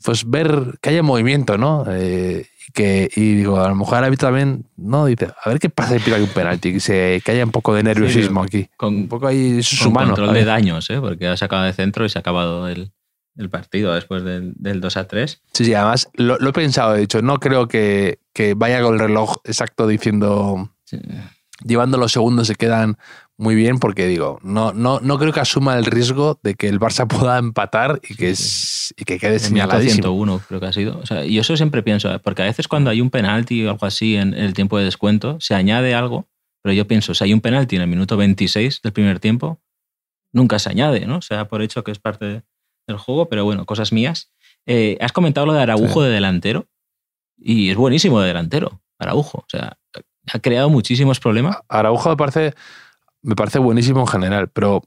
pues ver que haya movimiento, ¿no? Eh, que, y digo, a lo mejor árbitro también, ¿no? Dice, a ver qué pasa si hay un penalti, que, se, que haya un poco de nerviosismo aquí. Con, un poco ahí, es humano. control de daños, ¿eh? Porque ha sacado de centro y se ha acabado el, el partido después del, del, 2 a 3. Sí, sí, además lo, he pensado, he dicho, no creo que, que, vaya con el reloj exacto diciendo, llevando los segundos se quedan muy bien, porque digo, no, no, no creo que asuma el riesgo de que el Barça pueda empatar y que, y que quede señaladísimo. 101 creo que ha sido. O sea, y eso siempre pienso, ¿eh? porque a veces cuando hay un penalti o algo así en el tiempo de descuento, se añade algo, pero yo pienso, si hay un penalti en el minuto 26 del primer tiempo, nunca se añade, ¿no? O sea, por hecho que es parte de el juego, pero bueno, cosas mías. Eh, has comentado lo de Araujo de delantero y es buenísimo de delantero, Araujo. O sea, ha creado muchísimos problemas. Araujo me parece, me parece buenísimo en general, pero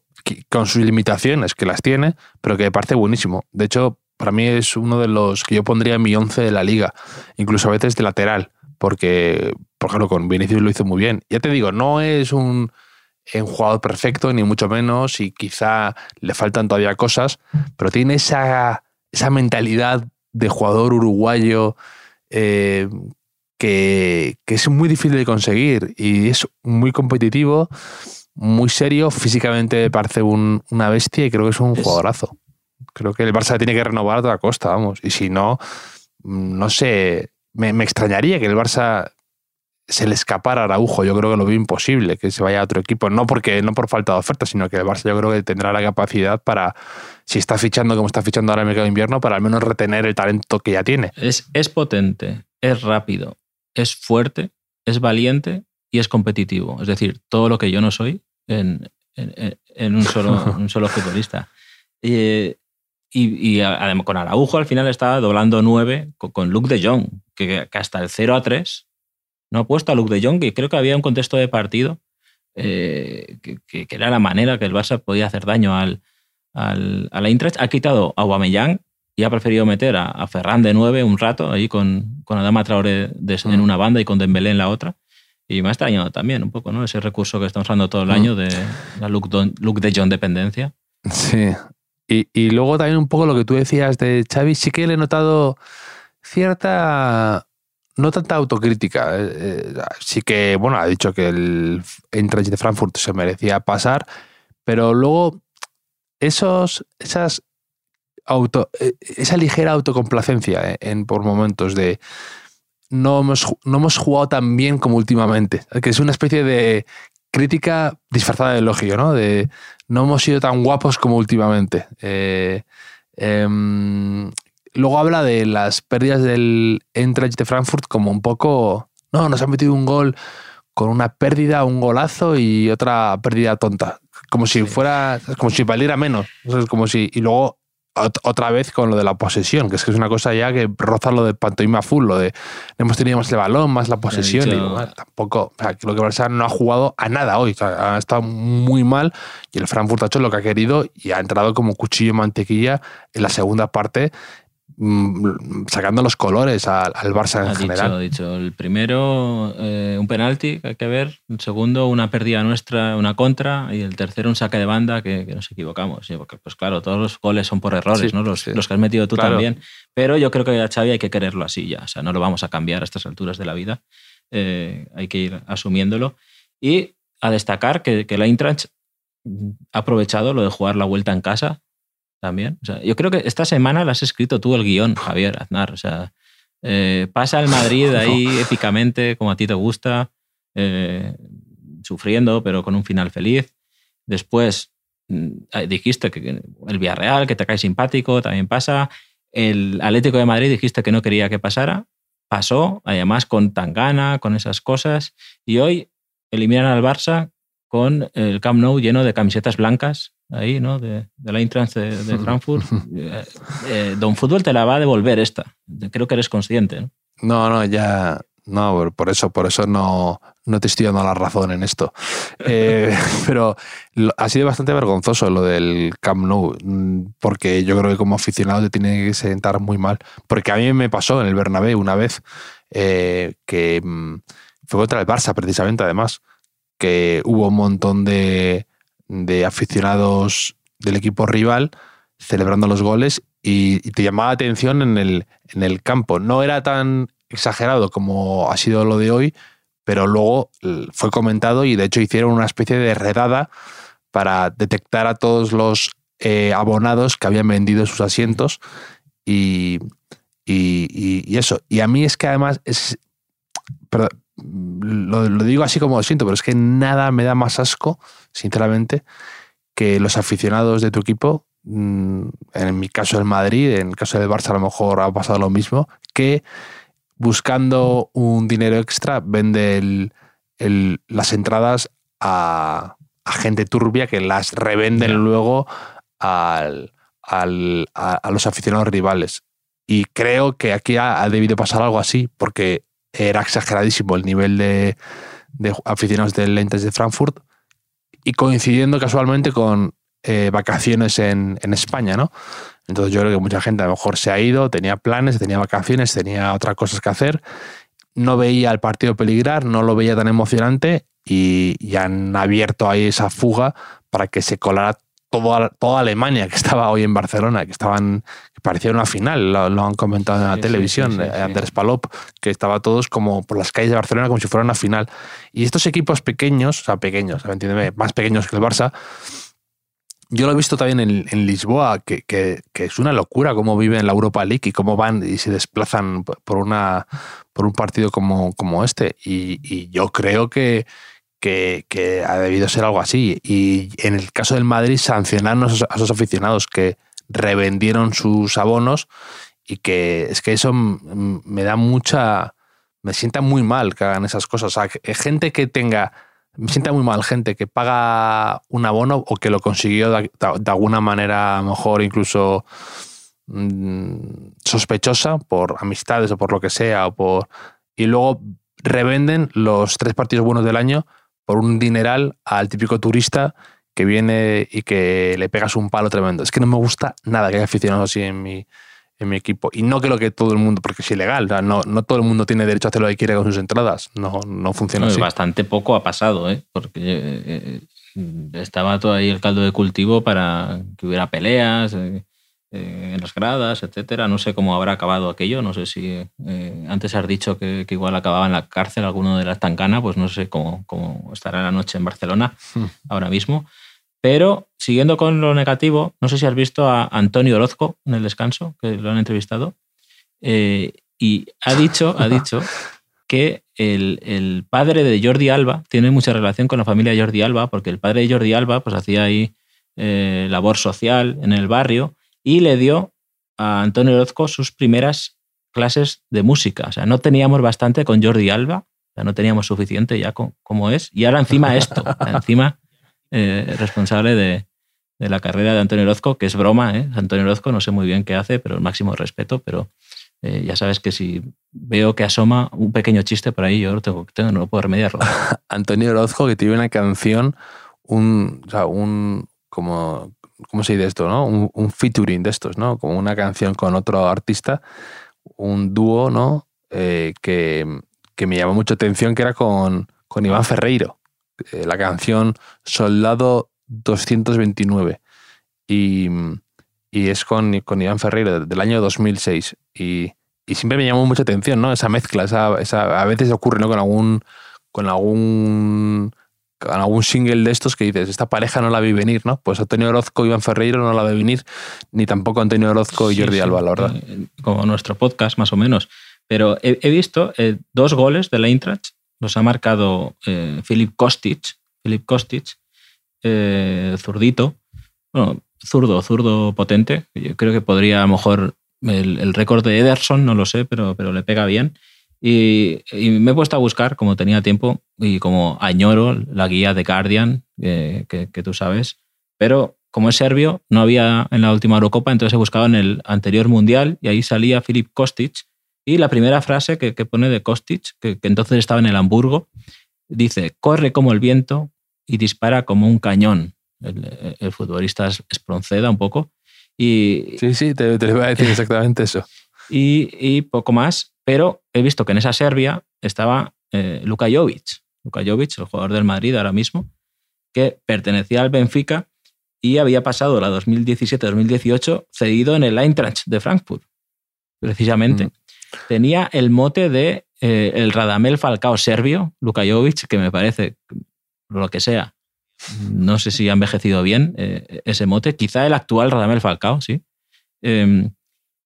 con sus limitaciones, que las tiene, pero que me parece buenísimo. De hecho, para mí es uno de los que yo pondría en mi once de la liga, incluso a veces de lateral, porque, por ejemplo, con Vinicius lo hizo muy bien. Ya te digo, no es un un jugador perfecto, ni mucho menos, y quizá le faltan todavía cosas, pero tiene esa, esa mentalidad de jugador uruguayo eh, que, es muy difícil de conseguir y es muy competitivo, muy serio, físicamente parece una bestia y creo que es un jugadorazo. Creo que el Barça tiene que renovar a toda costa, vamos, y si no, no sé, me, me extrañaría que el Barça se le escapara a Araujo. Yo creo que lo veo imposible que se vaya a otro equipo. No porque no por falta de oferta, sino que el Barça yo creo que tendrá la capacidad para, si está fichando como está fichando ahora el mercado de invierno, para al menos retener el talento que ya tiene. Es, es potente, es rápido, es fuerte, es valiente y es competitivo. Es decir, todo lo que yo no soy en, en, un, solo, un solo futbolista. y, y, además con Araujo al final estaba doblando nueve con, Luke de Jong, que, que hasta el 0 a 3 no ha puesto a Luke de Jong, que creo que había un contexto de partido eh, que, era la manera que el Barça podía hacer daño al, al, a la Eintracht. Ha quitado a Aubameyang y ha preferido meter a, Ferran de 9 un rato, ahí con, con Adama Traoré en mm. una banda y con Dembélé en la otra. Y me ha extrañado también un poco, ¿no? Ese recurso que estamos usando todo el mm. año de la Luke, de John dependencia. Sí. Y, y, luego también un poco lo que tú decías de Xavi, sí que le he notado cierta no tanta autocrítica. Eh, eh, sí que, bueno, ha dicho que el Eintracht de Frankfurt se merecía pasar, pero luego esos, esas auto, eh, esa ligera autocomplacencia en, por momentos de no hemos, no hemos jugado tan bien como últimamente, que es una especie de crítica disfrazada de elogio, ¿no? De no hemos sido tan guapos como últimamente. Em, luego habla de las pérdidas del Eintracht de Frankfurt como un poco, no, nos han metido un gol con una pérdida, un golazo y otra pérdida tonta. Como si fuera, como si valiera menos. como si, y luego otra vez con lo de la posesión, que es que es una cosa ya que roza lo de pantomima full, lo de hemos tenido más el balón, más la posesión, y tampoco, o sea, lo que Barça no ha jugado a nada hoy, ha estado muy mal y el Frankfurt ha hecho lo que ha querido y ha entrado como cuchillo y mantequilla en la segunda parte sacando los colores al, Barça en ha general. Dicho, dicho. El primero, eh, un penalti que hay que ver. El segundo, una pérdida nuestra, una contra. Y el tercero, un saque de banda que, nos equivocamos. porque, pues claro, todos los goles son por errores, ¿no? Los, los, que has metido tú también. Pero yo creo que a Xavi hay que quererlo así ya. O sea, no lo vamos a cambiar a estas alturas de la vida. Eh, hay que ir asumiéndolo. Y a destacar que, que la Eintracht ha aprovechado lo de jugar la vuelta en casa también. yo creo que esta semana la has escrito tú el guion, Javier Aznar. O sea, eh, pasa el Madrid ahí épicamente, como a ti te gusta, eh, sufriendo, pero con un final feliz. Después mm, dijiste que el Villarreal, que te cae simpático, también pasa. El Atlético de Madrid dijiste que no quería que pasara. Pasó, además con Tangana, con esas cosas. Y hoy eliminan al Barça con el Camp Nou lleno de camisetas blancas, ahí, ¿no? De, de la Intrans de, Frankfurt. Eh, eh, Don Fútbol te la va a devolver esta. Creo que eres consciente, ¿no? No, no, ya. No, por eso, por eso no, no te estoy dando la razón en esto. Eh, pero ha sido bastante vergonzoso lo del Camp Nou, porque yo creo que como aficionado te tiene que sentar muy mal. Porque a mí me pasó en el Bernabé una vez que mm, fue contra el Barça, precisamente, además que hubo un montón de, aficionados del equipo rival celebrando los goles y, te llamaba la atención en el, en el campo. No era tan exagerado como ha sido lo de hoy, pero luego fue comentado y de hecho hicieron una especie de redada para detectar a todos los eh, abonados que habían vendido sus asientos y, y, eso. Y a mí es que además es, lo, digo así como lo siento, pero es que nada me da más asco, sinceramente, que los aficionados de tu equipo, mm, en mi caso el Madrid, en el caso del Barça a lo mejor ha pasado lo mismo, que buscando un dinero extra vende las entradas a, gente turbia que las revenden luego a, los aficionados rivales. Y creo que aquí ha, debido pasar algo así, porque era exageradísimo el nivel de, aficionados del Lentes de Frankfurt y coincidiendo casualmente con eh, vacaciones en, España, ¿no? Entonces yo creo que mucha gente a lo mejor se ha ido, tenía planes, tenía vacaciones, tenía otras cosas que hacer, no veía el partido peligrar, no lo veía tan emocionante y, y han abierto ahí esa fuga para que se colara toda, Alemania que estaba hoy en Barcelona, que estaban, que parecía una final, lo, han comentado en la televisión, eh, Andrés Palop, que estaba todos como por las calles de Barcelona como si fuera una final. Y estos equipos pequeños, o sea, pequeños, entiéndeme, más pequeños que el Barça, yo lo he visto también en, Lisboa, que, que, es una locura cómo viven la Europa League y cómo van y se desplazan por, una, por un partido como, como este. y yo creo que, que, ha debido ser algo así. Y en el caso del Madrid, sancionaron a esos, aficionados que revendieron sus abonos y que es que eso me da mucha... Me sienta muy mal que hagan esas cosas. O sea, gente que tenga... Me sienta muy mal gente que paga un abono o que lo consiguió de, alguna manera, mejor incluso mm, sospechosa por amistades o por lo que sea, o por y luego revenden los tres partidos buenos del año por un dineral al típico turista que viene y que le pegas un palo tremendo. Es que no me gusta nada que haya aficionados así en mi, en mi equipo. Y no creo que todo el mundo, porque es ilegal, no, no todo el mundo tiene derecho a hacer lo que quiere con sus entradas. No, no funciona así. Bastante poco ha pasado, ¿eh? porque eh, eh, estaba todo ahí el caldo de cultivo para que hubiera peleas. Eh, en las gradas, etcétera. No sé cómo habrá acabado aquello. No sé si eh, antes has dicho que, igual acababa en la cárcel alguno de las Tancana, pues no sé cómo, cómo estará la noche en Barcelona hmm. ahora mismo. Pero siguiendo con lo negativo, no sé si has visto a Antonio Orozco en el descanso, que lo han entrevistado, eh, y ha dicho, ha dicho que el, el, padre de Jordi Alba tiene mucha relación con la familia de Jordi Alba, porque el padre de Jordi Alba pues, hacía ahí labor social en el barrio y le dio a Antonio Orozco sus primeras clases de música. O sea, no teníamos bastante con Jordi Alba, ya no teníamos suficiente ya como es, y ahora encima esto, encima eh, responsable de, la carrera de Antonio Orozco, que es broma, ¿eh? Antonio Orozco no sé muy bien qué hace, pero el máximo respeto, pero eh, ya sabes que si veo que asoma un pequeño chiste por ahí, yo tengo, tengo, no puedo remediarlo. Antonio Orozco que tiene una canción, un, o sea, un como ¿cómo se dice esto? ¿no? Un, un featuring de estos, ¿no? Como una canción con otro artista, un dúo, ¿no? Eh, que, que me llamó mucho atención, que era con, con Iván Ferreiro. Eh, la canción Soldado 229. Y, y es con, con Iván Ferreiro del año 2006. Y, y siempre me llamó mucha atención, ¿no? Esa mezcla, esa, esa- a veces ocurre, ¿no? Con algún, con algún, con algún single de estos que dices, esta pareja no la vi venir, ¿no? Pues Antonio Orozco y Iván Ferreiro no la vi venir, ni tampoco Antonio Orozco y Sí, Jordi sí, Alba, la verdad. eh, Como nuestro podcast, más o menos. Pero he, he visto eh, dos goles de la Eintracht, los ha marcado eh, Filip Kostic, Filip Kostic, eh, zurdito, bueno, zurdo, zurdo potente. Yo creo que podría a lo mejor el, el récord de Ederson, no lo sé, pero, pero le pega bien. Y, y me he puesto a buscar, como tenía tiempo, y como añoro la guía de Guardian, eh, que, que tú sabes, pero como es serbio, no había en la última Eurocopa, entonces he buscado en el anterior Mundial y ahí salía Filip Kostic. Y la primera frase que, que pone de Kostic, que, que entonces estaba en el Hamburgo, dice, corre como el viento y dispara como un cañón. El, el futbolista es- espronceda un poco. Y, Sí, sí, te, te iba a decir exactamente eso. y, y poco más, pero he visto que en esa Serbia estaba eh, Luka Jovic, Luka Jovic, el jugador del Madrid ahora mismo, que pertenecía al Benfica y había pasado la 2017-2018 cedido en el Eintracht de Frankfurt, precisamente. Mm. Tenía el mote de eh, el Radamel Falcao serbio, Luka Jovic, que me parece, lo que sea, no sé si ha envejecido bien eh, ese mote, quizá el actual Radamel Falcao, sí. Eh,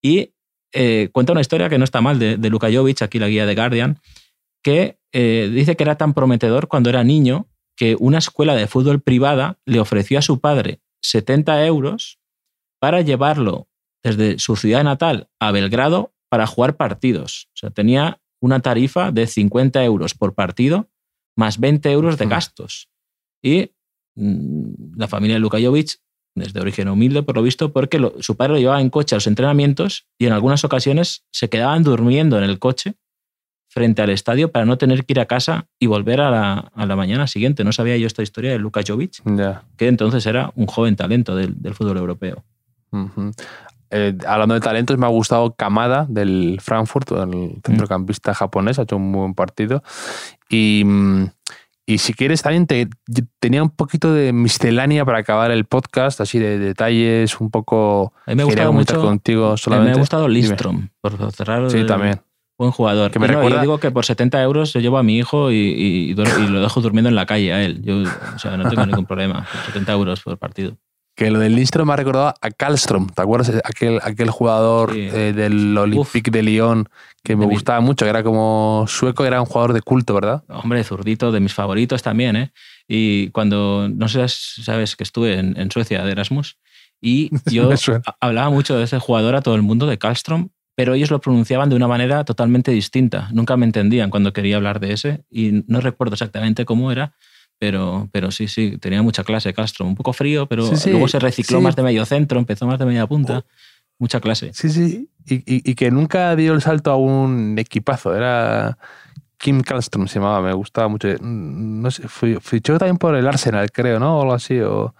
y eh, cuenta una historia que no está mal de, de Luka Jovic, aquí la guía de Guardian, que eh, dice que era tan prometedor cuando era niño que una escuela de fútbol privada le ofreció a su padre 70 euros para llevarlo desde su ciudad natal a Belgrado para jugar partidos. O sea, tenía una tarifa de 50 euros por partido más 20 euros de gastos. Y mm, la familia de Luka Jovic es de origen humilde, por lo visto, porque lo- su padre lo llevaba en coche a los entrenamientos y en algunas ocasiones se quedaban durmiendo en el coche frente al estadio para no tener que ir a casa y volver a la, a la mañana siguiente. No sabía yo esta historia de Luka Jovic, que entonces era un joven talento del, del fútbol europeo. Ujú. Eh, hablando de talentos, me ha gustado Kamada del Frankfurt, el centrocampista japonés, ha hecho un buen partido. Y, mm, y si quieres, también te- tenía un poquito de miscelánea para acabar el podcast, así de detalles, un poco. A mí me ha gustado mucho. contigo Me solamente. ha gustado Dime. Lindstrom, por cerrar. Sí, el- también. Buen jugador. Que me no, yo recuerda- digo que por 70 euros yo llevo a mi hijo y, lo dejo durmiendo en la calle a él. Yo, o sea, no tengo ningún problema. Por 70 euros por partido. Que lo del Lindstrom me ha recordado a Karlström, ¿te acuerdas? Aquel, aquel jugador Sí. eh, del Olympique de Lyon que me De mi- gustaba mucho, que era como sueco, era un jugador de culto, ¿verdad? Hombre, zurdito, de mis favoritos también, ¿eh? Y cuando, no sé sabes que estuve en, en Suecia de Erasmus y yo hablaba mucho de ese jugador a todo el mundo, de Karlström, pero ellos lo pronunciaban de una manera totalmente distinta. Nunca me entendían cuando quería hablar de ese y no recuerdo exactamente cómo era, pero, pero sí, sí, tenía mucha clase Karlström. Un poco frío, pero Sí, sí, luego se recicló sí. más de medio centro, empezó más de media punta. Mucha clase. Sí, sí. Y, y- y que nunca dio el salto a un equipazo. Era Kim Karlström, se llamaba, me gustaba mucho. Mm, No sé, fui- fichó también por el Arsenal, creo, ¿no? O algo así. O,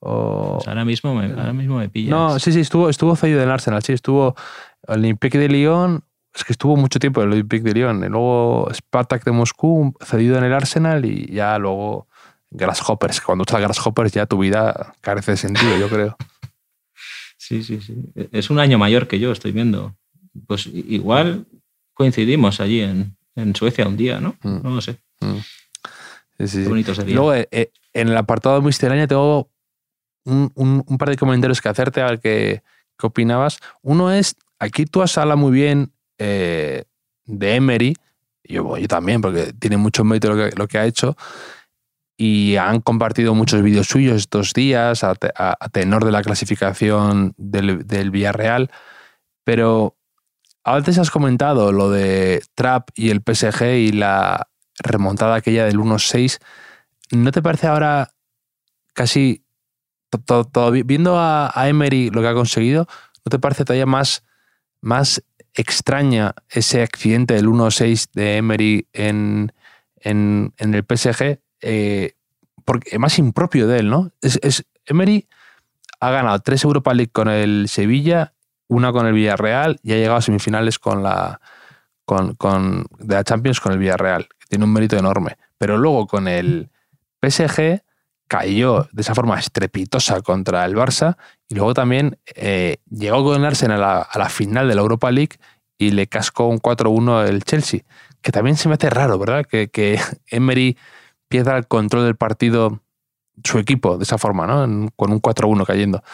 o- Pues ahora mismo me, ahora mismo me pillas. No, sí, sí, estuvo, estuvo cedido en Arsenal, sí, estuvo Olympique de Lyon. Es que estuvo mucho tiempo en el Olympique de Lyon. Y luego Spartak de Moscú, cedido en el Arsenal y ya luego Grasshoppers. Cuando estás Grasshoppers ya tu vida carece de sentido, yo creo. Sí, sí, sí. Es un año mayor que yo, estoy viendo. Pues igual coincidimos allí en, en Suecia un día, ¿no? Mm. No lo sé. Mm. Sí, sí, Qué sí. bonito sería. Luego, eh, eh, en el apartado miscelánea tengo un, un- un par de comentarios que hacerte, a ver qué, qué opinabas. Uno es, aquí tú has hablado muy bien eh, de Emery, yo, también, porque tiene mucho mérito lo que, lo que ha hecho, y han compartido muchos vídeos suyos estos días a, te- a- a tenor de la clasificación del, del Villarreal, pero antes has comentado lo de Trap y el PSG y la remontada aquella del 1-6. ¿No te parece ahora casi, to- viendo a, a Emery lo que ha conseguido, ¿no te parece todavía más, más extraña ese accidente del 1-6 de Emery en, en, en el PSG? Eh, porque más impropio de él, ¿no? Es, es- Emery ha ganado tres Europa League con el Sevilla, una con el Villarreal y ha llegado a semifinales con la, con, con, de la Champions con el Villarreal, que tiene un mérito enorme. Pero luego con el PSG cayó de esa forma estrepitosa contra el Barça y luego también eh, llegó con el Arsenal a la, a la final de la Europa League y le cascó un 4-1 el Chelsea, que también se me hace raro, ¿verdad? Que, que Emery pierda el control del partido su equipo de esa forma, ¿no? Con un 4-1 cayendo.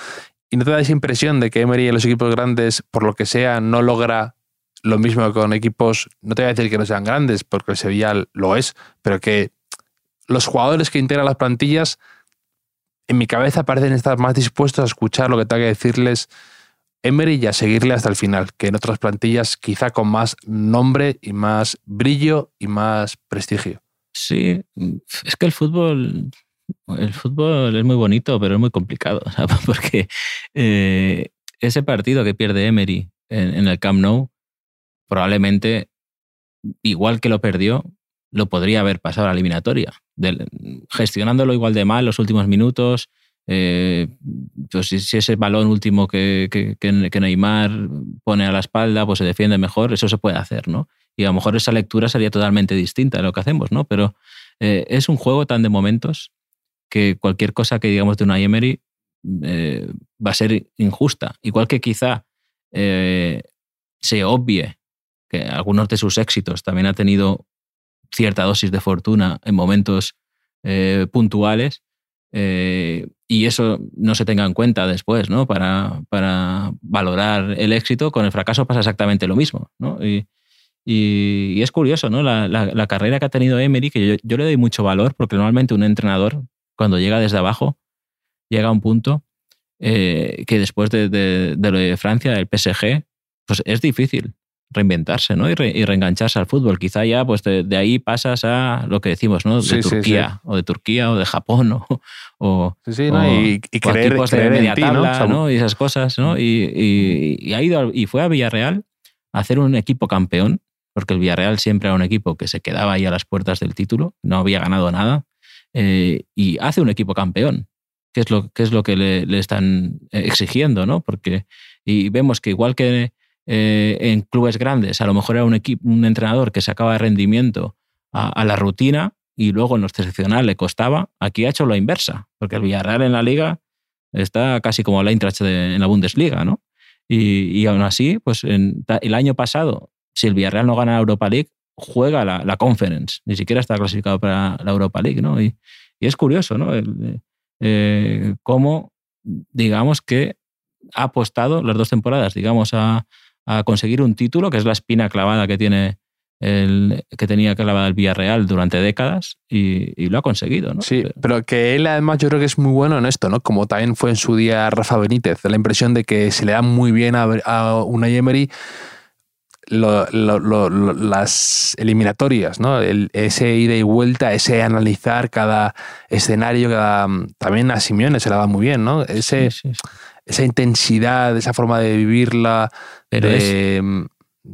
¿Y no te da esa impresión de que Emery en los equipos grandes, por lo que sea, no logra lo mismo con equipos, no te voy a decir que no sean grandes, porque el Sevilla lo es, pero que los jugadores que integran las plantillas, en mi cabeza parecen estar más dispuestos a escuchar lo que tenga que decirles Emery y a seguirle hasta el final, que en otras plantillas quizá con más nombre y más brillo y más prestigio. Sí, es que el fútbol, el fútbol es muy bonito, pero es muy complicado, porque eh, ese partido que pierde Emery en, en el Camp Nou, probablemente, igual que lo perdió, lo podría haber pasado a la eliminatoria, gestionándolo igual de mal los últimos minutos. eh, pues si, si ese balón último que, que- Neymar pone a la espalda, pues se defiende mejor, eso se puede hacer, ¿no? Y a lo mejor esa lectura sería totalmente distinta de lo que hacemos, ¿no? Pero eh, es un juego tan de momentos que cualquier cosa que digamos de una Emery eh, va a ser injusta. Igual que quizá se obvie que algunos de sus éxitos también ha tenido cierta dosis de fortuna en momentos eh, puntuales eh, y eso no se tenga en cuenta después, ¿no? Para, para valorar el éxito, con el fracaso pasa exactamente lo mismo, ¿no? Y, es curioso, ¿no? La, carrera que ha tenido Emery, que yo, le doy mucho valor, porque normalmente un entrenador, cuando llega desde abajo, llega a un punto eh, que después de, de- de lo de Francia, del PSG, pues es difícil reinventarse ¿no? y, re- y reengancharse al fútbol. Quizá ya pues de, de ahí pasas a lo que decimos, ¿no? De Sí, sí, Turquía, o de Turquía, o de Japón, o, o, ¿no? o- y, creer, equipos de en ti, ¿no? ¿no? Y esas cosas, ¿no? Y, y- ha ido y fue a Villarreal a hacer un equipo campeón, porque el Villarreal siempre era un equipo que se quedaba ahí a las puertas del título, no había ganado nada, eh, y hace un equipo campeón, que es lo, que es lo que le, le están eh, exigiendo, ¿no? Porque, y vemos que igual que eh, en clubes grandes, a lo mejor era un, equipo, un entrenador que sacaba de rendimiento a, a la rutina y luego en los excepcional le costaba, aquí ha hecho la inversa, porque el Villarreal en la liga está casi como el Eintracht en la Bundesliga, ¿no? Y, y aún así, pues en- el año pasado, si el Villarreal no gana la Europa League, juega la, la Conference, ni siquiera está clasificado para la Europa League, ¿no? Y, y es curioso, ¿no? El, eh, cómo, digamos que ha apostado las dos temporadas, digamos, a, a conseguir un título, que es la espina clavada que tiene el, que tenía clavada el Villarreal durante décadas y, y lo ha conseguido, ¿no? Sí, pero que él además yo creo que es muy bueno en esto, ¿no? Como también fue en su día Rafa Benítez, la impresión de que se le da muy bien a, a Unai Emery lo- lo- lo- lo- las eliminatorias, ¿no? El- ese ida y vuelta, ese analizar cada escenario, cada, también a Simeone se le da muy bien, ¿no? Ese, Sí, sí, sí. Esa intensidad, esa forma de vivirla, Pero es, de,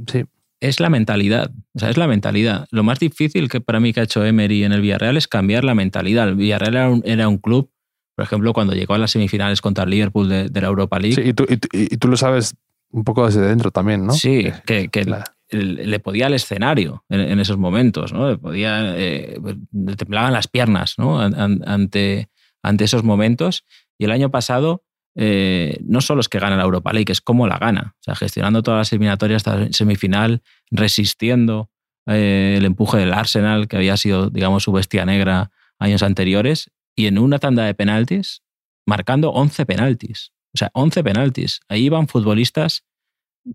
sí. es la mentalidad. O sea, es la mentalidad. Lo más difícil que para mí que ha hecho Emery en el Villarreal es cambiar la mentalidad. El Villarreal era un, era un club, por ejemplo, cuando llegó a las semifinales contra el Liverpool de, de la Europa League. Sí, y, tú, y tú- y tú lo sabes un poco desde dentro también, ¿no? Sí, que, que La- le podía al escenario en, esos momentos, ¿no? Le podía, eh, le temblaban las piernas, ¿no? An- an- Ante, ante esos momentos. Y el año pasado eh, no solo es que gana la Europa League, es cómo la gana. O sea, gestionando todas las eliminatorias hasta semifinal, resistiendo eh, el empuje del Arsenal, que había sido, digamos, su bestia negra años anteriores, y en una tanda de penaltis, marcando 11 penaltis. O sea, 11 penaltis. Ahí iban futbolistas,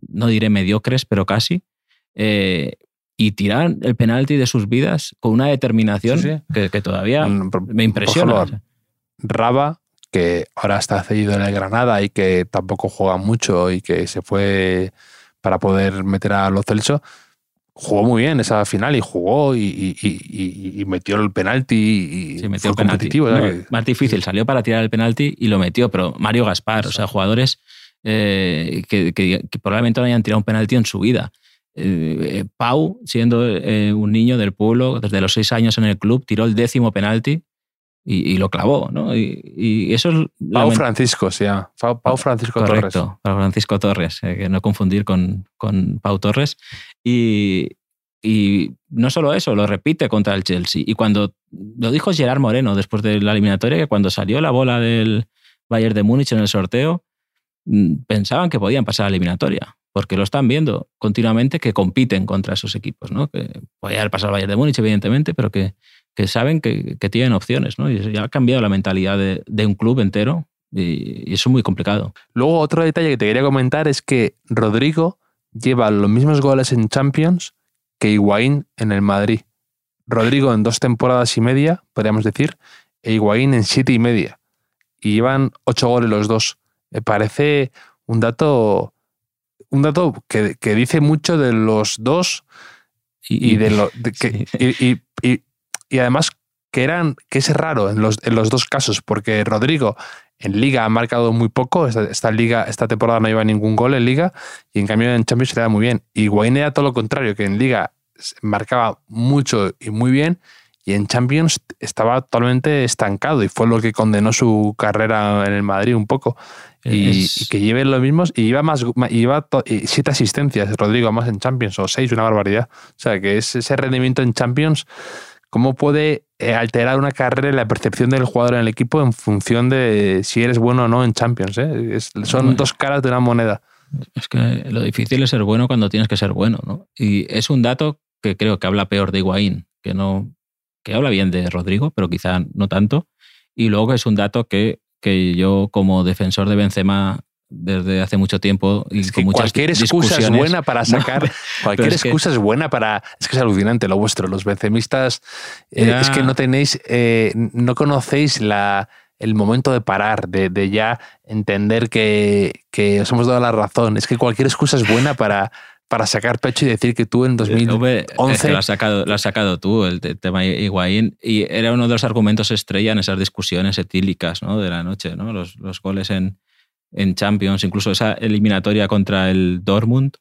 no diré mediocres, pero casi, eh, y tiran el penalti de sus vidas con una determinación Sí, sí. Que, que todavía Mm, por- me impresiona. por Raba, que ahora está cedido en el Granada y que tampoco juega mucho y que se fue para poder meter a Lo Celso, jugó muy bien esa final y jugó y, y- y- y- metió el penalti y Sí, metió fue el competitivo. No, más difícil, salió para tirar el penalti y lo metió, pero Mario Gaspar, o sea, jugadores eh, que, que- que probablemente no hayan tirado un penalti en su vida. Eh, Pau, siendo eh, un niño del pueblo, desde los seis años en el club, tiró el décimo penalti y, lo clavó, ¿no? Y, eso es... Pau Francisco, sí, Pau, Pau Francisco Correcto, Torres. Pau Francisco Torres, eh, que no confundir con, con Pau Torres. Y, y no solo eso, lo repite contra el Chelsea. Y cuando lo dijo Gerard Moreno después de la eliminatoria, que cuando salió la bola del Bayern de Múnich en el sorteo, mm, pensaban que podían pasar a la eliminatoria, porque lo están viendo continuamente que compiten contra esos equipos, ¿no? Que podía haber pasado al Bayern de Múnich, evidentemente, pero que, que saben que, que, tienen opciones, ¿no? Y ya ha cambiado la mentalidad de, de un club entero y, y, eso es muy complicado. Luego, otro detalle que te quería comentar es que Rodrigo lleva los mismos goles en Champions que Higuaín en el Madrid. Rodrigo en dos temporadas y media, podríamos decir, e Higuaín en siete y media. Y llevan ocho goles los dos. Me parece un dato, un dato que, que dice mucho de los dos y, y de lo de que, sí. y, y, y además que eran que es raro en los, en los dos casos, porque Rodrigo en Liga ha marcado muy poco, esta, esta, liga, esta temporada no lleva ningún gol en Liga, y en cambio en Champions se le da muy bien. Y Wayne era todo lo contrario, que en Liga marcaba mucho y muy bien, y en Champions estaba totalmente estancado, y fue lo que condenó su carrera en el Madrid un poco. Y, es... y que lleve los mismos, y iba más, iba siete asistencias, Rodrigo, más en Champions, o seis, una barbaridad. O sea, que es ese rendimiento en Champions cómo puede eh, alterar una carrera y la percepción del jugador en el equipo en función de si eres bueno o no en Champions. ¿eh? Es, son dos caras de una moneda. Es que lo difícil es ser bueno cuando tienes que ser bueno. ¿no? Y es un dato que creo que habla peor de Higuaín, que, no, que habla bien de Rodrigo, pero quizá no tanto. Y luego es un dato que, que yo como defensor de Benzema desde hace mucho tiempo y es que con muchas cualquier excusa es buena para sacar no, cualquier es excusa que, es buena para es que es alucinante lo vuestro los bencemistas eh, es que no tenéis eh, no conocéis la el momento de parar de, de ya entender que, que os hemos dado la razón es que cualquier excusa es buena para para sacar pecho y decir que tú en 2011 es que lo has sacado, lo has sacado tú el tema Higuaín y era uno de los argumentos estrella en esas discusiones etílicas ¿no? de la noche ¿no? los, los goles en en Champions, incluso esa eliminatoria contra el Dortmund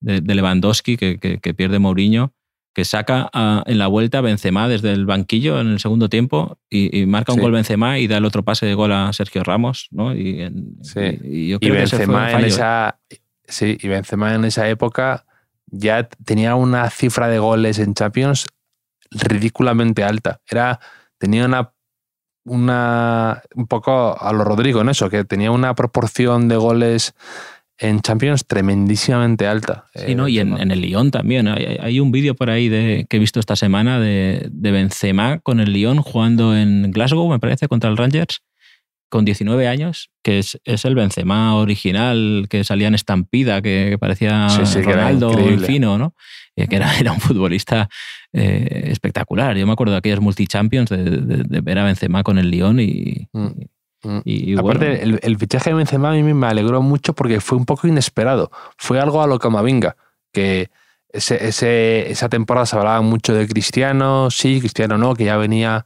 de, de Lewandowski que, que, que, pierde Mourinho, que saca a, en la vuelta a Benzema desde el banquillo en el segundo tiempo y, y marca un sí. gol Benzema y da el otro pase de gol a Sergio Ramos, ¿no? Y, en, sí. y, y yo creo Benzema que en esa sí, y Benzema en esa época ya tenía una cifra de goles en Champions ridículamente alta. Era tenía una una un poco a lo Rodrigo en eso, que tenía una proporción de goles en Champions tremendísimamente alta. Sí, ¿no? y en, en, el Lyon también. Hay, hay un vídeo por ahí de, que he visto esta semana de, de, Benzema con el Lyon jugando en Glasgow, me parece, contra el Rangers, con 19 años, que es, es el Benzema original que salía en estampida, que, que parecía sí, sí, Ronaldo que fino, ¿no? que era, era un futbolista eh, espectacular. Yo me acuerdo de aquellos multichampions de, de, de ver a Benzema con el Lyon y, mm. Y, y, Aparte, bueno. el, el, fichaje de Benzema a mí me alegró mucho porque fue un poco inesperado. Fue algo a lo Camavinga, que ese, ese, esa temporada se hablaba mucho de Cristiano, sí, Cristiano no, que ya venía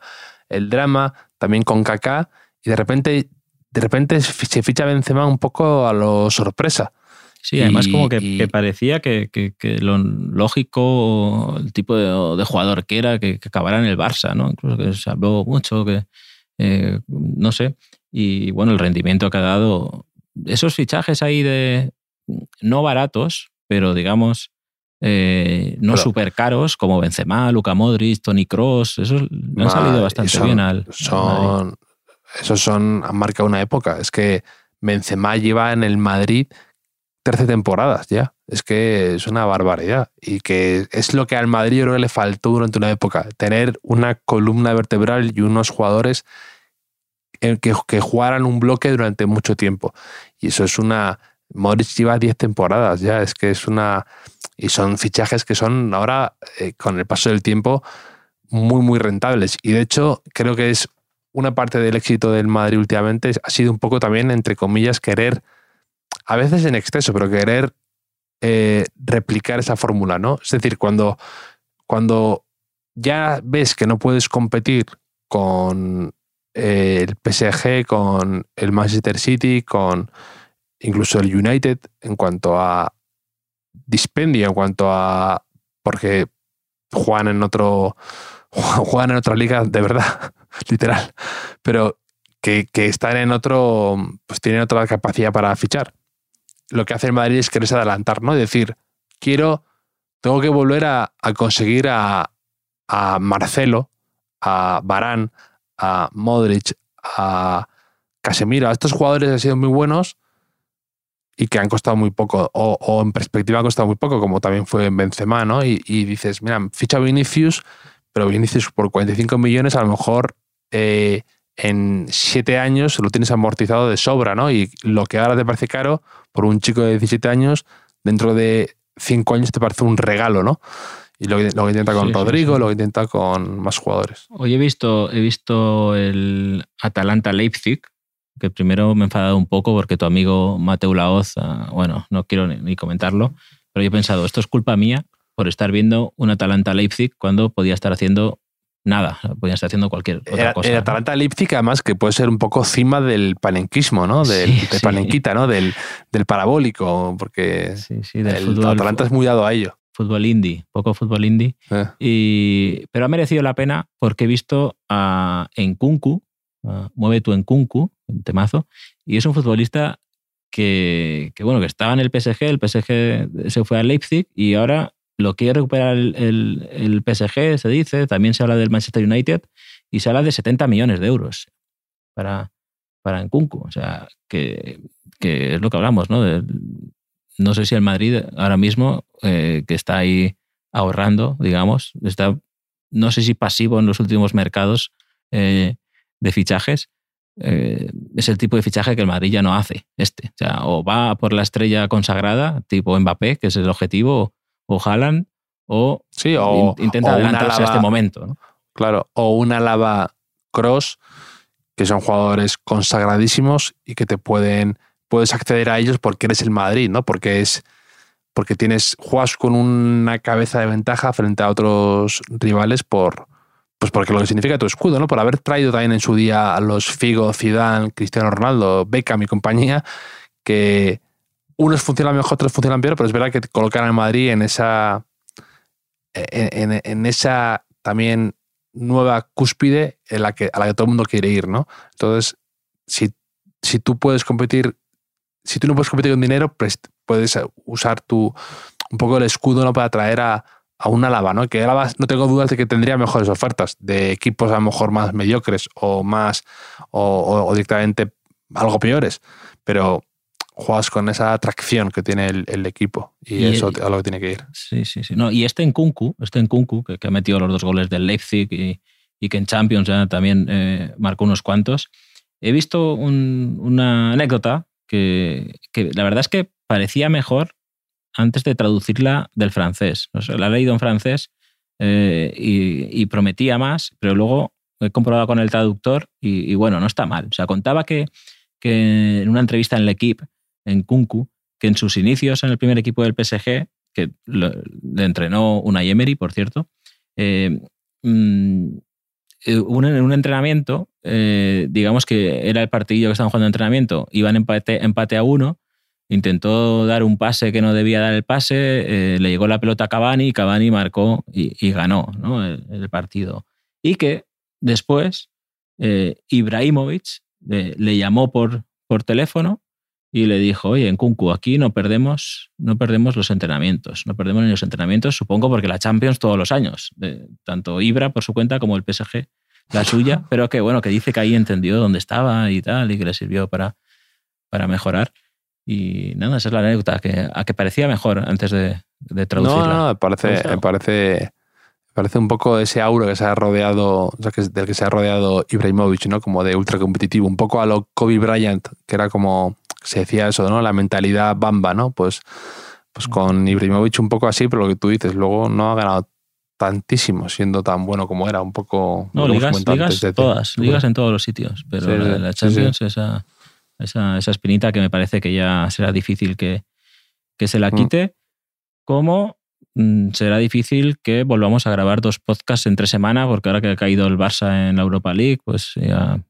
el drama, también con Kaká, y de repente, de repente se ficha Benzema un poco a lo sorpresa. Sí, además y, como que, y... que parecía que, que, que, lo lógico, el tipo de, de jugador que era, que, acabara en el Barça, ¿no? Incluso que se habló mucho, que eh, no sé. Y bueno, el rendimiento que ha dado, esos fichajes ahí de no baratos, pero digamos eh, no súper caros, como Benzema, Luka Modric, Tony Cross, esos han salido bastante son, bien al. Son, al esos son, han marcado una época. Es que Benzema lleva en el Madrid 13 temporadas ya. Es que es una barbaridad. Y que es lo que al Madrid yo creo que le faltó durante una época. Tener una columna vertebral y unos jugadores que, jugaran un bloque durante mucho tiempo. Y eso es una. Modric lleva 10 temporadas ya, es que es una. Y son fichajes que son ahora, eh, con el paso del tiempo, muy, muy rentables. Y de hecho, creo que es una parte del éxito del Madrid últimamente, ha sido un poco también, entre comillas, querer, a veces en exceso, pero querer eh, replicar esa fórmula, ¿no? Es decir, cuando, cuando ya ves que no puedes competir con eh, el PSG, con el Manchester City, con incluso el United en cuanto a dispendio, en cuanto a porque juegan en otro juegan en otra liga de verdad, literal. pero que, que, están en otro, pues tienen otra capacidad para fichar. Lo que hace el Madrid es quererse adelantar, ¿no? Es decir, quiero, tengo que volver a, conseguir a, a, Marcelo, a Barán, a Modric, a Casemiro, a estos jugadores han sido muy buenos y que han costado muy poco, o, en perspectiva han costado muy poco, como también fue en Benzema, ¿no? Y, dices, mira, ficha Vinicius, pero Vinicius por 45 millones a lo mejor eh, en 7 años lo tienes amortizado de sobra, ¿no? Y lo que ahora te parece caro por un chico de 17 años, dentro de 5 años te parece un regalo, ¿no? Y lo, lo que intenta con Rodrigo, lo que intenta con más jugadores. Hoy he visto, he visto el Atalanta Leipzig, que primero me he enfadado un poco porque tu amigo Mateo Laoz, bueno, no quiero ni, comentarlo, pero yo he pensado, esto es culpa mía por estar viendo un Atalanta Leipzig cuando podía estar haciendo nada, podía estar haciendo cualquier otra cosa. El Atalanta Leipzig, además, que puede ser un poco cima del panenquismo, ¿no? Del, panenquita, ¿no? Del, parabólico, porque el Atalanta es muy dado a ello. Fútbol indie, poco fútbol indie. Eh. Y, pero ha merecido la pena porque he visto a Kunku Mueve tu Kunku, un temazo, y es un futbolista que, bueno, que estaba en el PSG, el PSG se fue a Leipzig y ahora lo quiere recuperar el, el, PSG, se dice, también se habla del Manchester United y se habla de 70 millones de euros para, para. O sea, que, es lo que hablamos, ¿no? no sé si el Madrid ahora mismo, eh, que está ahí ahorrando, digamos, está, no sé si pasivo en los últimos mercados, eh, de fichajes, eh, es el tipo de fichaje que el Madrid ya no hace, este. O, sea, o va por la estrella consagrada, tipo Mbappé, que es el objetivo, o Haaland, o, sí, o intenta adelantarse a este momento. Claro, o una lava cross, que son jugadores consagradísimos y que te pueden, puedes acceder a ellos porque eres el Madrid, ¿no? Porque es porque tienes, juegas con una cabeza de ventaja frente a otros rivales por, pues porque lo que significa tu escudo, ¿no? Por haber traído también en su día a los Figo, Zidane, Cristiano Ronaldo, Beckham y compañía, que unos funcionan mejor, otros funcionan peor, pero es verdad que te colocan al Madrid en esa. En, esa también nueva cúspide en la que, a la que todo el mundo quiere ir, ¿no? Entonces, si, si tú puedes competir, si tú no puedes competir con dinero, pues puedes usar tu, un poco el escudo ¿no? para atraer a, a una lava, ¿no? Que Álava no tengo dudas de que tendría mejores ofertas de equipos a lo mejor más mediocres o más o, directamente algo peores, pero juegas con esa atracción que tiene el, equipo y, eso es a lo que tiene que ir. Sí, sí, sí. No, y este en Kunku, este en Kunku, que, ha metido los dos goles del Leipzig y, y que en Champions ya también eh, marcó unos cuantos, he visto una anécdota que, que la verdad es que parecía mejor antes de traducirla del francés. la he leído en francés eh, y, prometía más, pero luego he comprobado con el traductor y, bueno, no está mal. O sea, contaba que, que en una entrevista en L'Equipe, en Kunku, que en sus inicios en el primer equipo del PSG, que le entrenó una Emery, por cierto, eh, mm, eh, en un, entrenamiento, digamos que era el partidillo que estaban jugando en entrenamiento, iban empate, a uno intentó dar un pase que no debía dar el pase, eh, le llegó la pelota a Cavani y Cavani marcó y, ganó el, partido. Y que después eh, Ibrahimovic eh, le llamó por, por teléfono y le dijo, oye, en Kunku, aquí no perdemos, no perdemos los entrenamientos, no perdemos ni los entrenamientos, supongo porque la Champions todos los años, tanto Ibra por su cuenta como el PSG la suya, pero que bueno, que dice que ahí entendió dónde estaba y tal, y que le sirvió para, para mejorar. Y nada, esa es la anécdota, que, a que parecía mejor antes de, de traducirla. No, no, parece, me parece, parece un poco ese aura que se ha rodeado, o sea, que, del que se ha rodeado Ibrahimovic, ¿no? Como de ultra competitivo, un poco a lo Kobe Bryant, que era como, se decía eso, ¿no? La mentalidad bamba, ¿no? Pues, pues con Ibrahimovic un poco así, pero lo que tú dices, luego no ha ganado tantísimo siendo tan bueno como era, un poco... No, ligas, ligas todas, ligas en todos los sitios, pero la, Champions esa esa, esa, espinita que me parece que ya será difícil que, que se la mm. quite, como mm, será difícil que volvamos a grabar dos podcasts entre semana, porque ahora que ha caído el Barça en la Europa League, pues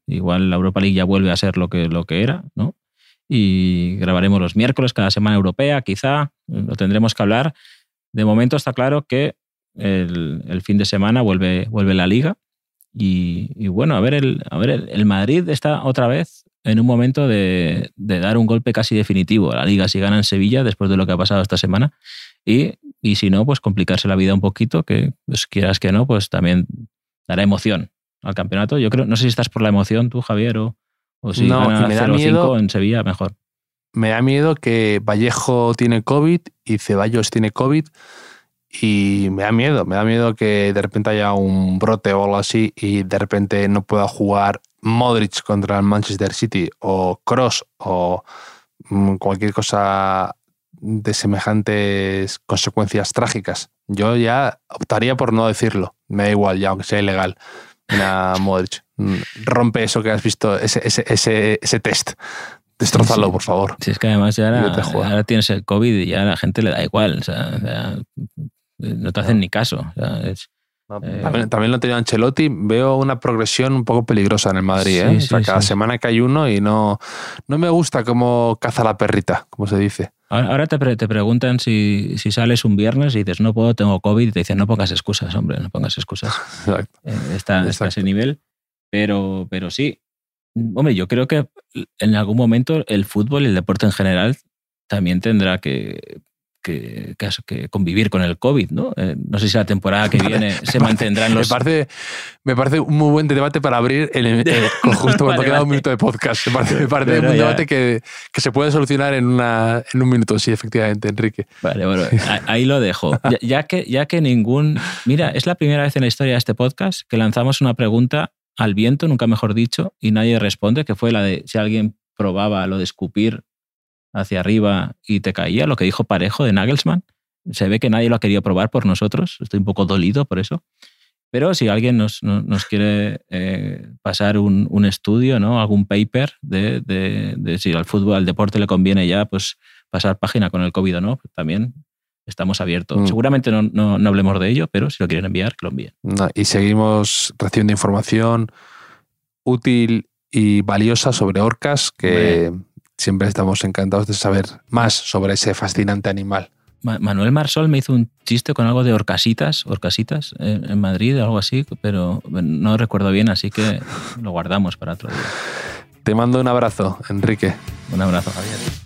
igual la Europa League ya vuelve a ser lo que, lo que era, ¿no? Y grabaremos los miércoles, cada semana europea, quizá, lo tendremos que hablar. De momento está claro que el, fin de semana vuelve, vuelve la liga Y, bueno, a ver, el, a ver el, Madrid está otra vez en un momento de, dar un golpe casi definitivo a la liga si gana en Sevilla después de lo que ha pasado esta semana. Y, y si no, pues complicarse la vida un poquito, que pues quieras que no, pues también dará emoción al campeonato. Yo creo, no sé si estás por la emoción tú, Javier, o, o si no, gana me da miedo, en Sevilla, mejor. Me da miedo que Vallejo tiene COVID y Ceballos tiene COVID y me da miedo, me da miedo que de repente haya un brote o algo así y de repente no pueda jugar Modric contra el Manchester City o Cross o mm, cualquier cosa de semejantes consecuencias trágicas. Yo ya optaría por no decirlo. Me da igual, ya aunque sea ilegal. Mira, Modric, rompe eso que has visto, ese, ese, ese, ese test. Destrózalo, por favor. Si es que además ya ahora, tienes el COVID y ya a la gente le da igual. O sea, no te hacen ni caso. Eh, también, lo tenía Ancelotti. Veo una progresión un poco peligrosa en el Madrid. ¿eh? cada semana que hay uno y no, no me gusta cómo caza la perrita, como se dice. Ahora te, te preguntan si, si, sales un viernes y dices, no puedo, tengo COVID, y te dicen, no pongas excusas, hombre, no pongas excusas. Exacto. Eh, está, está, a ese nivel. Pero, pero sí, hombre, yo creo que en algún momento el fútbol y el deporte en general también tendrá que que, convivir con el COVID, ¿no? Eh, no sé si la temporada que viene se mantendrán los... Me parece, me parece un muy buen debate para abrir el, justo cuando queda un minuto de podcast. Me parece, un debate que, que, se puede solucionar en, una, en un minuto, sí, efectivamente, Enrique. Vale, bueno, ahí lo dejo. Ya, que, ya que ningún... Mira, es la primera vez en la historia de este podcast que lanzamos una pregunta al viento, nunca mejor dicho, y nadie responde, que fue la de si alguien probaba lo de escupir hacia arriba y te caía, lo que dijo Parejo de Nagelsmann. Se ve que nadie lo ha querido probar por nosotros, estoy un poco dolido por eso. Pero si alguien nos, nos, quiere eh, pasar un, un, estudio, ¿no? algún paper de, de, si al fútbol, al deporte le conviene ya pues, pasar página con el COVID o no, también estamos abiertos. Mm. Seguramente no, no, no, hablemos de ello, pero si lo quieren enviar, que lo envíen. y seguimos recibiendo información útil y valiosa sobre orcas que siempre estamos encantados de saber más sobre ese fascinante animal. Manuel Marsol me hizo un chiste con algo de orcasitas, orcasitas en Madrid, algo así, pero no recuerdo bien, así que lo guardamos para otro día. Te mando un abrazo, Enrique. Un abrazo, Javier.